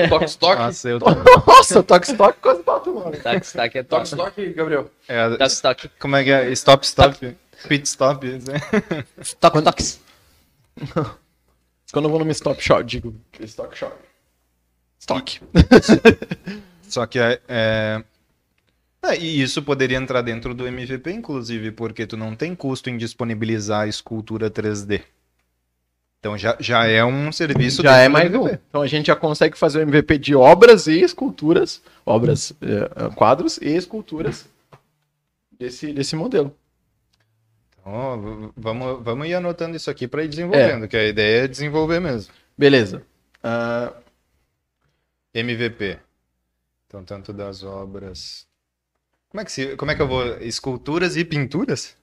Tox Tox. Nossa, eu Nossa, toque stock quase bate o nome. Tac, tac, é Tox. Tox, Gabriel. é, Tac, tac. Como é que é? Stop, stop. Pit stop. né? Toc, tocs. Quando eu vou numa stop shop, digo stock shop. Stock. Só que é, é- é, e isso poderia entrar dentro do MVP, inclusive, porque tu não tem custo em disponibilizar a escultura 3D. Então já, já é um serviço Já é mais um. Então a gente já consegue fazer o MVP de obras e esculturas, obras, eh, quadros e esculturas desse, desse modelo. Então, vamos, vamos ir anotando isso aqui para ir desenvolvendo, que a ideia é desenvolver mesmo. Beleza. Ah, MVP. Então, tanto das obras. Como é que, se, como é que eu vou. Esculturas e pinturas?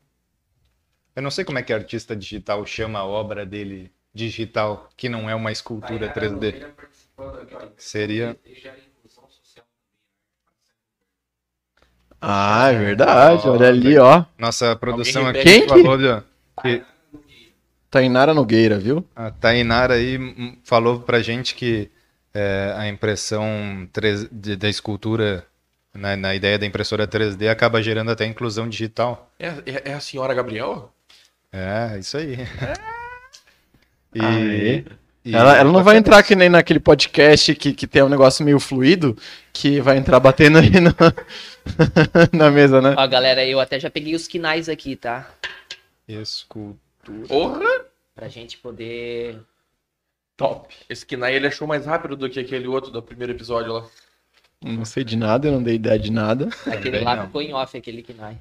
Eu não sei como é que artista digital chama a obra dele digital, que não é uma escultura 3D. Seria. Ah, é verdade. Olha ali, ó. Nossa produção Alguém aqui repete? falou de, que Tainara Nogueira, viu? a Tainara aí falou pra gente que é, a impressão 3 de- da escultura, na, na ideia da impressora 3D, acaba gerando até inclusão digital. É, é, é a senhora Gabriel? É, isso aí. E, Aê. E- Ela, ela não vai entrar que nem naquele podcast que, que tem um negócio meio fluido, que vai entrar batendo aí na, na mesa, né? Ó, galera, eu até já peguei os quinais aqui, tá? Escultura. Porra! Pra gente poder. Top. Esse Kinai ele achou mais rápido do que aquele outro do primeiro episódio lá. Não sei de nada, eu não dei ideia de nada. Aquele lá ficou em off, aquele quinai.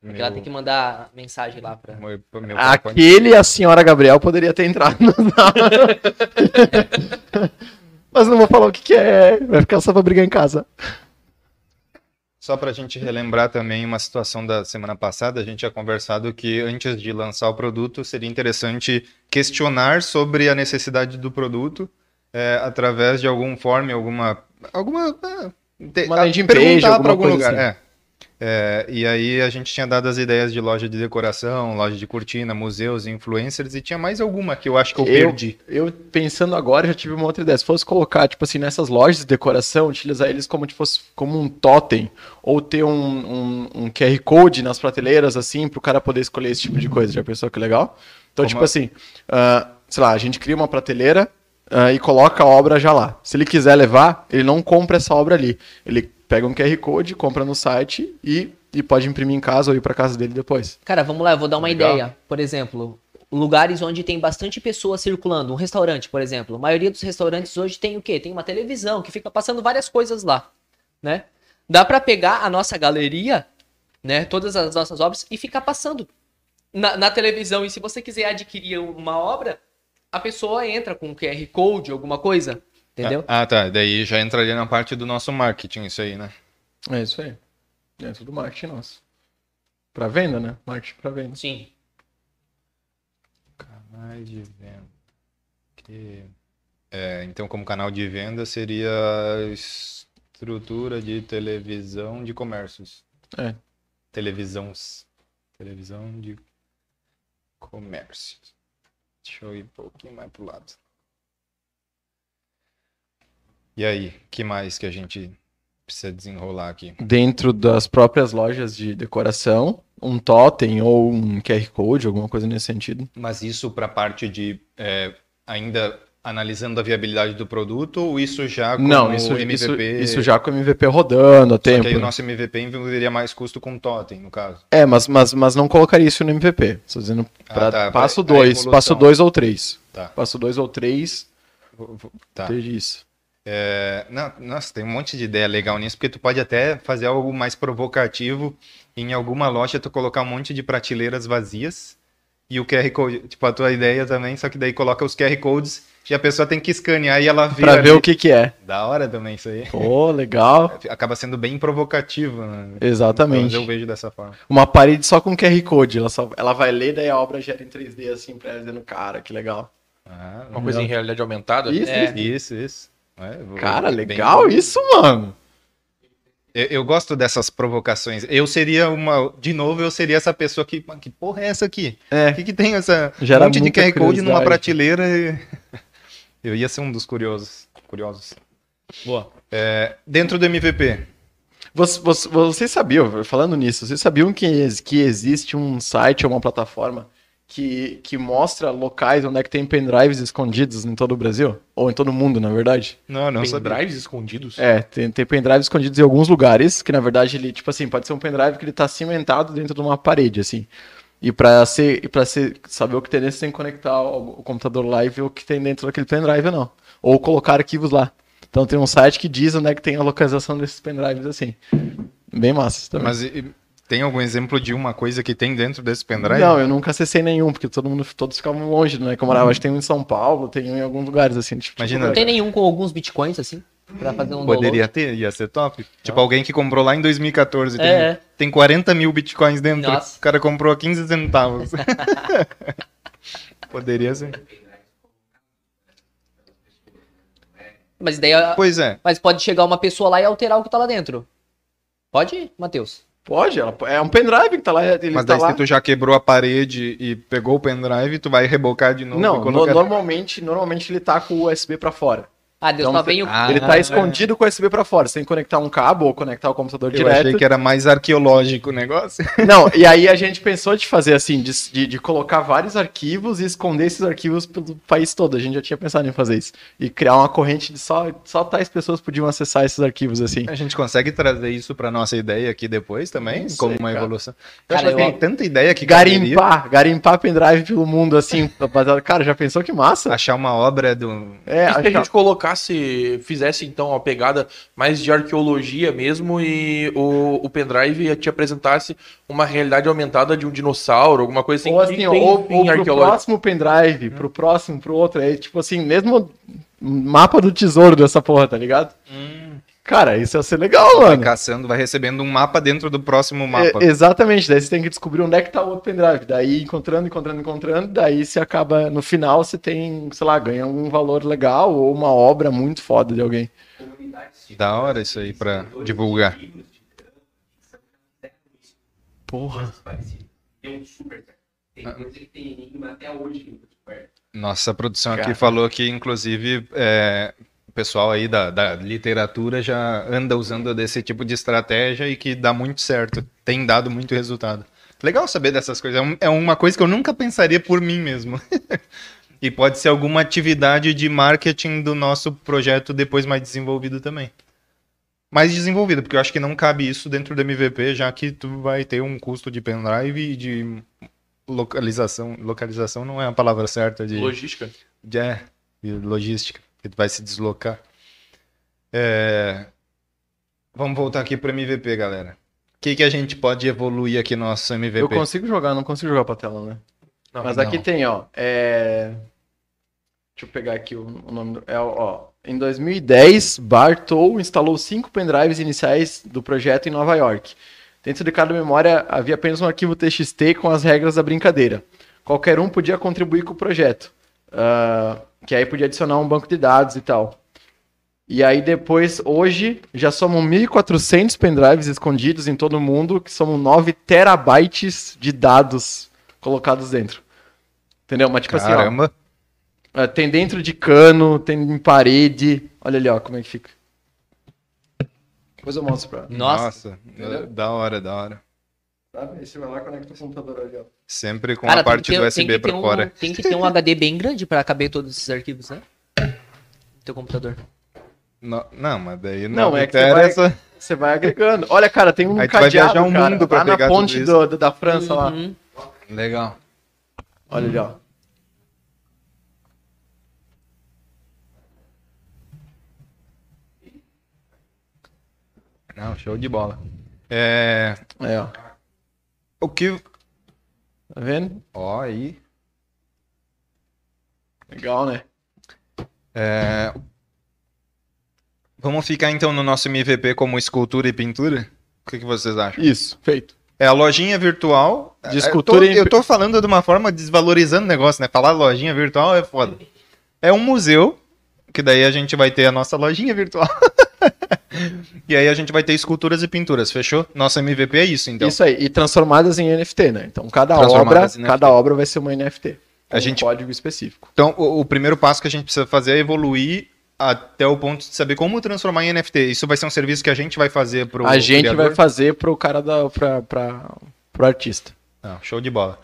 Porque Meu- ela tem que mandar mensagem lá pra. meu- meu. Aquele e a senhora Gabriel poderia ter entrado no Mas não vou falar o que, que é, vai ficar só pra brigar em casa. Só para a gente relembrar também uma situação da semana passada, a gente tinha conversado que antes de lançar o produto seria interessante questionar sobre a necessidade do produto é, através de algum form, alguma. alguma te- Uma landing pra algum lugar. assim. É. É, e aí a gente tinha dado as ideias de loja de decoração, loja de cortina, museus, influencers, e tinha mais alguma que eu acho que eu, Eu- perdi. Eu, pensando agora, já tive uma outra ideia. Se fosse colocar, tipo assim, nessas lojas de decoração, utilizar eles como, se fosse, como um totem, ou ter um, um, um QR Code nas prateleiras, assim, pro cara poder escolher esse tipo de coisa. Já pensou que legal? Então, Como tipo a- assim, ah, sei lá, a gente cria uma prateleira ah, e coloca a obra já lá. Se ele quiser levar, ele não compra essa obra ali. Ele pega um QR Code, compra no site e, e pode imprimir em casa ou ir pra casa dele depois. Cara, vamos lá, eu vou dar uma Legal. ideia. Por exemplo, lugares onde tem bastante pessoas circulando. Um restaurante, por exemplo. A maioria dos restaurantes hoje tem o quê? Tem uma televisão que fica passando várias coisas lá, né? Dá pra pegar a nossa galeria, né? Todas as nossas obras e ficar passando na, na televisão. E se você quiser adquirir uma obra, a pessoa entra com um QR Code, alguma coisa, entendeu? Ah, tá. Daí já entraria na parte do nosso marketing, isso aí, né? É isso aí. É tudo marketing nosso. Pra venda, né? Marketing pra venda. Sim. Canais de venda. Que... É, então, como canal de venda, seria a estrutura de televisão de comércios. É. Televisões. Televisão de comércios. Deixa eu ir um pouquinho mais pro lado. E aí, que mais que a gente precisa desenrolar aqui? Dentro das próprias lojas de decoração, um totem ou um QR Code, alguma coisa nesse sentido. Mas isso para a parte de é, ainda analisando a viabilidade do produto ou isso já com Não, o isso, MVP? isso, isso já com o MVP rodando a Só que tempo. aí o nosso MVP envolveria mais custo com totem, no caso. É, mas, mas, mas não colocaria isso no MVP. Estou dizendo Ah, pra tá, passo pra- pra 2, evolução. passo 2 ou 3. Tá. Passo 2 ou 3, Vou- vou- Tá. ter isso. É, não, nossa, tem um monte de ideia legal nisso, porque tu pode até fazer algo mais provocativo. Em alguma loja, tu colocar um monte de prateleiras vazias e o QR Code. Tipo, a tua ideia também, só que daí coloca os QR Codes e a pessoa tem que escanear e ela vê. Pra ver ali. o que que é. Da hora também isso aí. Pô, legal. Acaba sendo bem provocativo, né? Exatamente. Mas eu vejo dessa forma. Uma parede só com QR Code. Ela, só, ela vai ler, daí a obra gera em 3D, assim, pra ela dizendo, cara, que legal. Ah, Uma coisa em realidade aumentada. Isso, É. Isso, isso. É, Cara, bem- legal isso, mano. Eu, eu gosto dessas provocações. Eu seria uma. De novo, eu seria essa pessoa que. "Mano, Que porra é essa aqui? É. O que, que tem essa. Gera um monte de QR Code numa prateleira e. Eu ia ser um dos curiosos. Curiosos. Boa. É, dentro do MVP. Você- você- Vocês sabiam, falando nisso, vocês sabiam que, que existe um site ou uma plataforma que, que mostra locais onde é que tem pendrives escondidos em todo o Brasil? Ou em todo o mundo, na verdade? Não, não Tem sabia. drives escondidos. É, tem, tem pendrives escondidos em alguns lugares, que na verdade ele, tipo assim, pode ser um pendrive que ele tá cimentado dentro de uma parede, assim. E pra, ser, e pra ser, saber o que tem dentro, você tem que conectar o, o computador lá e o que tem dentro daquele pendrive ou não. Ou colocar arquivos lá. Então tem um site que diz onde é que tem a localização desses pendrives, assim. Bem massa também. Mas e- tem algum exemplo de uma coisa que tem dentro desse pendrive? Não, eu nunca acessei nenhum, porque todo mundo, todos ficavam longe, né? Que eu morava, acho que tem um em São Paulo, tem um em alguns lugares, assim. Tipo, Imagina, Não tem nenhum com alguns bitcoins, assim? Pra fazer um Poderia ter, ia ser top. Tipo, alguém que comprou lá em 2014 tem, É, é. tem 40 mil bitcoins dentro. Nossa. O cara comprou a 15 centavos. Poderia ser. download. Mas daí. Pois é. Mas pode chegar uma pessoa lá e alterar o que tá lá dentro. Pode, Matheus? Pode, ela- é um pendrive que tá lá. Ele Mas tá daí lá. se tu já quebrou a parede e pegou o pendrive, tu vai rebocar de novo. Não, no- normalmente, normalmente ele tá com o USB pra fora. Ah, Deus, Então, só você- vem o. Ah, ele tá é. escondido com o USB pra fora. Você tem que conectar um cabo ou conectar o computador Eu direto. achei que era mais arqueológico o negócio. Não, e aí a gente pensou de fazer assim, de, de, de colocar vários arquivos e esconder esses arquivos pelo país todo. A gente já tinha pensado em fazer isso. E criar uma corrente de só, só tais pessoas podiam acessar esses arquivos, assim. A gente consegue trazer isso pra nossa ideia aqui depois também, sei, como uma cara. evolução. Eu Cara, acho que eu- tem tanta ideia que caberia. Garimpar, garimpar pendrive pelo mundo, assim. rapaziada. Cara, já pensou que massa? Achar uma obra do. É, a gente colocasse, fizesse então uma pegada mais de arqueologia mesmo e o, o pendrive te apresentasse uma realidade aumentada de um dinossauro, alguma coisa assim. ou assim, ou, ou pro arqueológico. próximo pendrive, pro próximo, pro outro. É tipo assim, mesmo mapa do tesouro dessa porra, tá ligado? Cara, isso ia ser legal, Vai mano. caçando, vai recebendo um mapa dentro do próximo mapa. É, exatamente, daí você tem que descobrir onde é que tá o outro pendrive. Daí encontrando, encontrando, encontrando, daí você acaba, no final, você tem, sei lá, ganha um valor legal ou uma obra muito foda de alguém. Da hora isso aí pra divulgar. Porra. Tem um super. Tem coisa que tem enigma até hoje que não foi descoberto. Nossa, a produção aqui Cara. falou que, inclusive, é, o pessoal aí da, da literatura já anda usando desse tipo de estratégia e que dá muito certo. Tem dado muito resultado. Legal saber dessas coisas. É, é uma coisa que eu nunca pensaria por mim mesmo. e pode ser alguma atividade de marketing do nosso projeto depois mais desenvolvido também. Mais desenvolvido, porque eu acho que não cabe isso dentro do MVP, já que tu vai ter um custo de pendrive e de localização. Localização não é a palavra certa de Logística. de, é, de logística, que tu vai se deslocar. É, Vamos voltar aqui para MVP, galera. O que, que a gente pode evoluir aqui no nosso MVP? Eu consigo jogar, não consigo jogar pra tela, né? Não, Mas não. aqui tem, ó. É... Deixa eu pegar aqui o, o nome do. É, ó. Em 2010, Bartow instalou cinco pendrives iniciais do projeto em Nova York. Dentro de cada memória havia apenas um arquivo TXT com as regras da brincadeira. Qualquer um podia contribuir com o projeto. Ah, que aí podia adicionar um banco de dados e tal. E aí depois, hoje, já somos 1.400 pendrives escondidos em todo o mundo, que são 9 terabytes de dados colocados dentro. Entendeu? Mas tipo assim, ó, Caramba. é, tem dentro de cano, tem em parede. Olha ali, ó, como é que fica. Depois eu mostro pra. Nossa. Nossa, da hora, da hora. Sabe? Aí você vai lá e conecta o computador ali, ó. Sempre com Cara, a parte do ter, tem, USB ter um, fora. tem que ter um HD bem grande pra caber todos esses arquivos, né? No teu computador. No- Não, mas daí não, Não, é que você interessa. Você vai agregando. Olha, cara, tem um Aí tu vai cadeado, viajar um cara, mundo pra lá na pegar tudo ponte isso. do- do- da França lá. Uhum. Legal. Olha ali, ó. Não, show de bola. É, É, ó. O que... Tá vendo? Ó, aí... Legal, né? É, Vamos ficar então no nosso MVP como escultura e pintura? O que, que vocês acham? Isso, feito. É a lojinha virtual. De É, escultura eu, tô, e- eu tô falando de uma forma desvalorizando o negócio, né? Falar lojinha virtual é foda. É um museu, que daí a gente vai ter a nossa lojinha virtual. e aí a gente vai ter esculturas e pinturas, fechou? Nosso MVP é isso, então. Isso aí, e transformadas em NFT, né? Então cada obra, cada obra vai ser uma NFT. A com gente- um código específico. Então, o, o primeiro passo que a gente precisa fazer é evoluir até o ponto de saber como transformar em NFT. Isso vai ser um serviço que a gente vai fazer pro a gente criador? vai fazer pro cara da pra, pra, pro artista. Não, show de bola.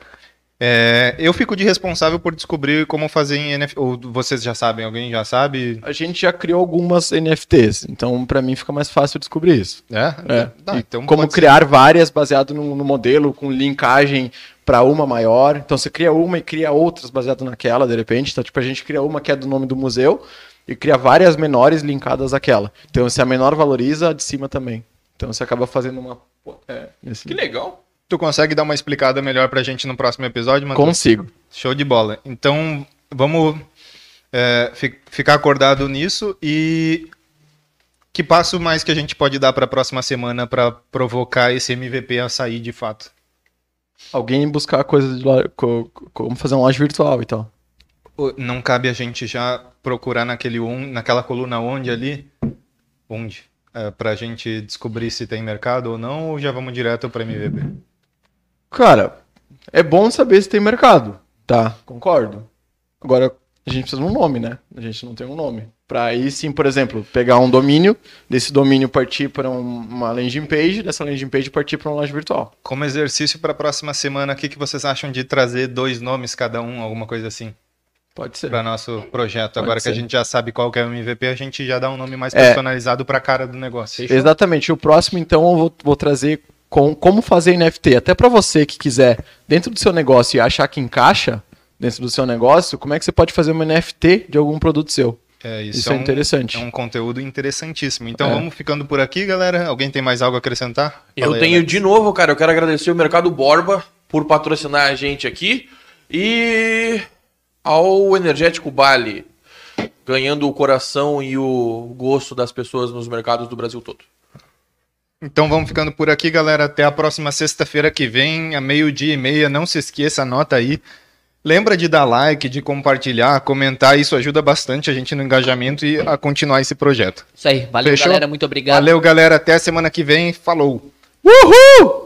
É, eu fico de responsável por descobrir como fazer em NFT. Ou vocês já sabem, alguém já sabe? A gente já criou algumas NFTs, então pra mim fica mais fácil descobrir isso. É? É. Então como pode ser. criar várias baseado no, no modelo, com linkagem para uma maior. Então você cria uma e cria outras baseado naquela, de repente. Então, tipo, a gente cria uma que é do nome do museu e cria várias menores linkadas àquela. Então, se a menor valoriza, a de cima também. Então você acaba fazendo uma. É, nesse- Que legal. Tu consegue dar uma explicada melhor pra gente no próximo episódio, Matheus? Consigo. Show de bola. Então, vamos é, fi- ficar acordado nisso e que passo mais que a gente pode dar pra próxima semana pra provocar esse MVP a sair de fato? Alguém buscar coisas de como fazer uma loja virtual e tal. O- Não cabe a gente já procurar naquele on, naquela coluna onde ali? Onde? É, pra gente descobrir se tem mercado ou não, ou já vamos direto pra MVP? Cara, é bom saber se tem mercado. Tá, concordo. Agora, a gente precisa de um nome, né? A gente não tem um nome. Pra aí sim, por exemplo, pegar um domínio, desse domínio partir para um- uma landing page, dessa landing page partir para uma loja virtual. Como exercício pra próxima semana, o que, que vocês acham de trazer dois nomes cada um, alguma coisa assim, Pode ser. para nosso projeto? Pode Agora que a ser. gente já sabe qual que é o MVP, a gente já dá um nome mais É. personalizado pra cara do negócio. Exatamente. O próximo, então, eu vou, vou trazer com, como fazer NFT. Até para você que quiser, dentro do seu negócio e achar que encaixa dentro do seu negócio, como é que você pode fazer uma NFT de algum produto seu? É, isso, Isso, é, é um- interessante. É um conteúdo interessantíssimo. Então É. vamos ficando por aqui, galera. Alguém tem mais algo a acrescentar? Eu Fala tenho Alex. de novo, cara, eu quero agradecer o Mercado Borba por patrocinar a gente aqui e ao Energético Bali, ganhando o coração e o gosto das pessoas nos mercados do Brasil todo. Então vamos ficando por aqui, galera. Até a próxima sexta-feira que vem, a meio-dia e meia. Não se esqueça, anota aí. Lembra de dar like, de compartilhar, comentar. Isso ajuda bastante a gente no engajamento e a continuar esse projeto. Isso aí. Valeu, Fechou? galera. Muito obrigado. Valeu, galera. Até a semana que vem. Falou! Uhul!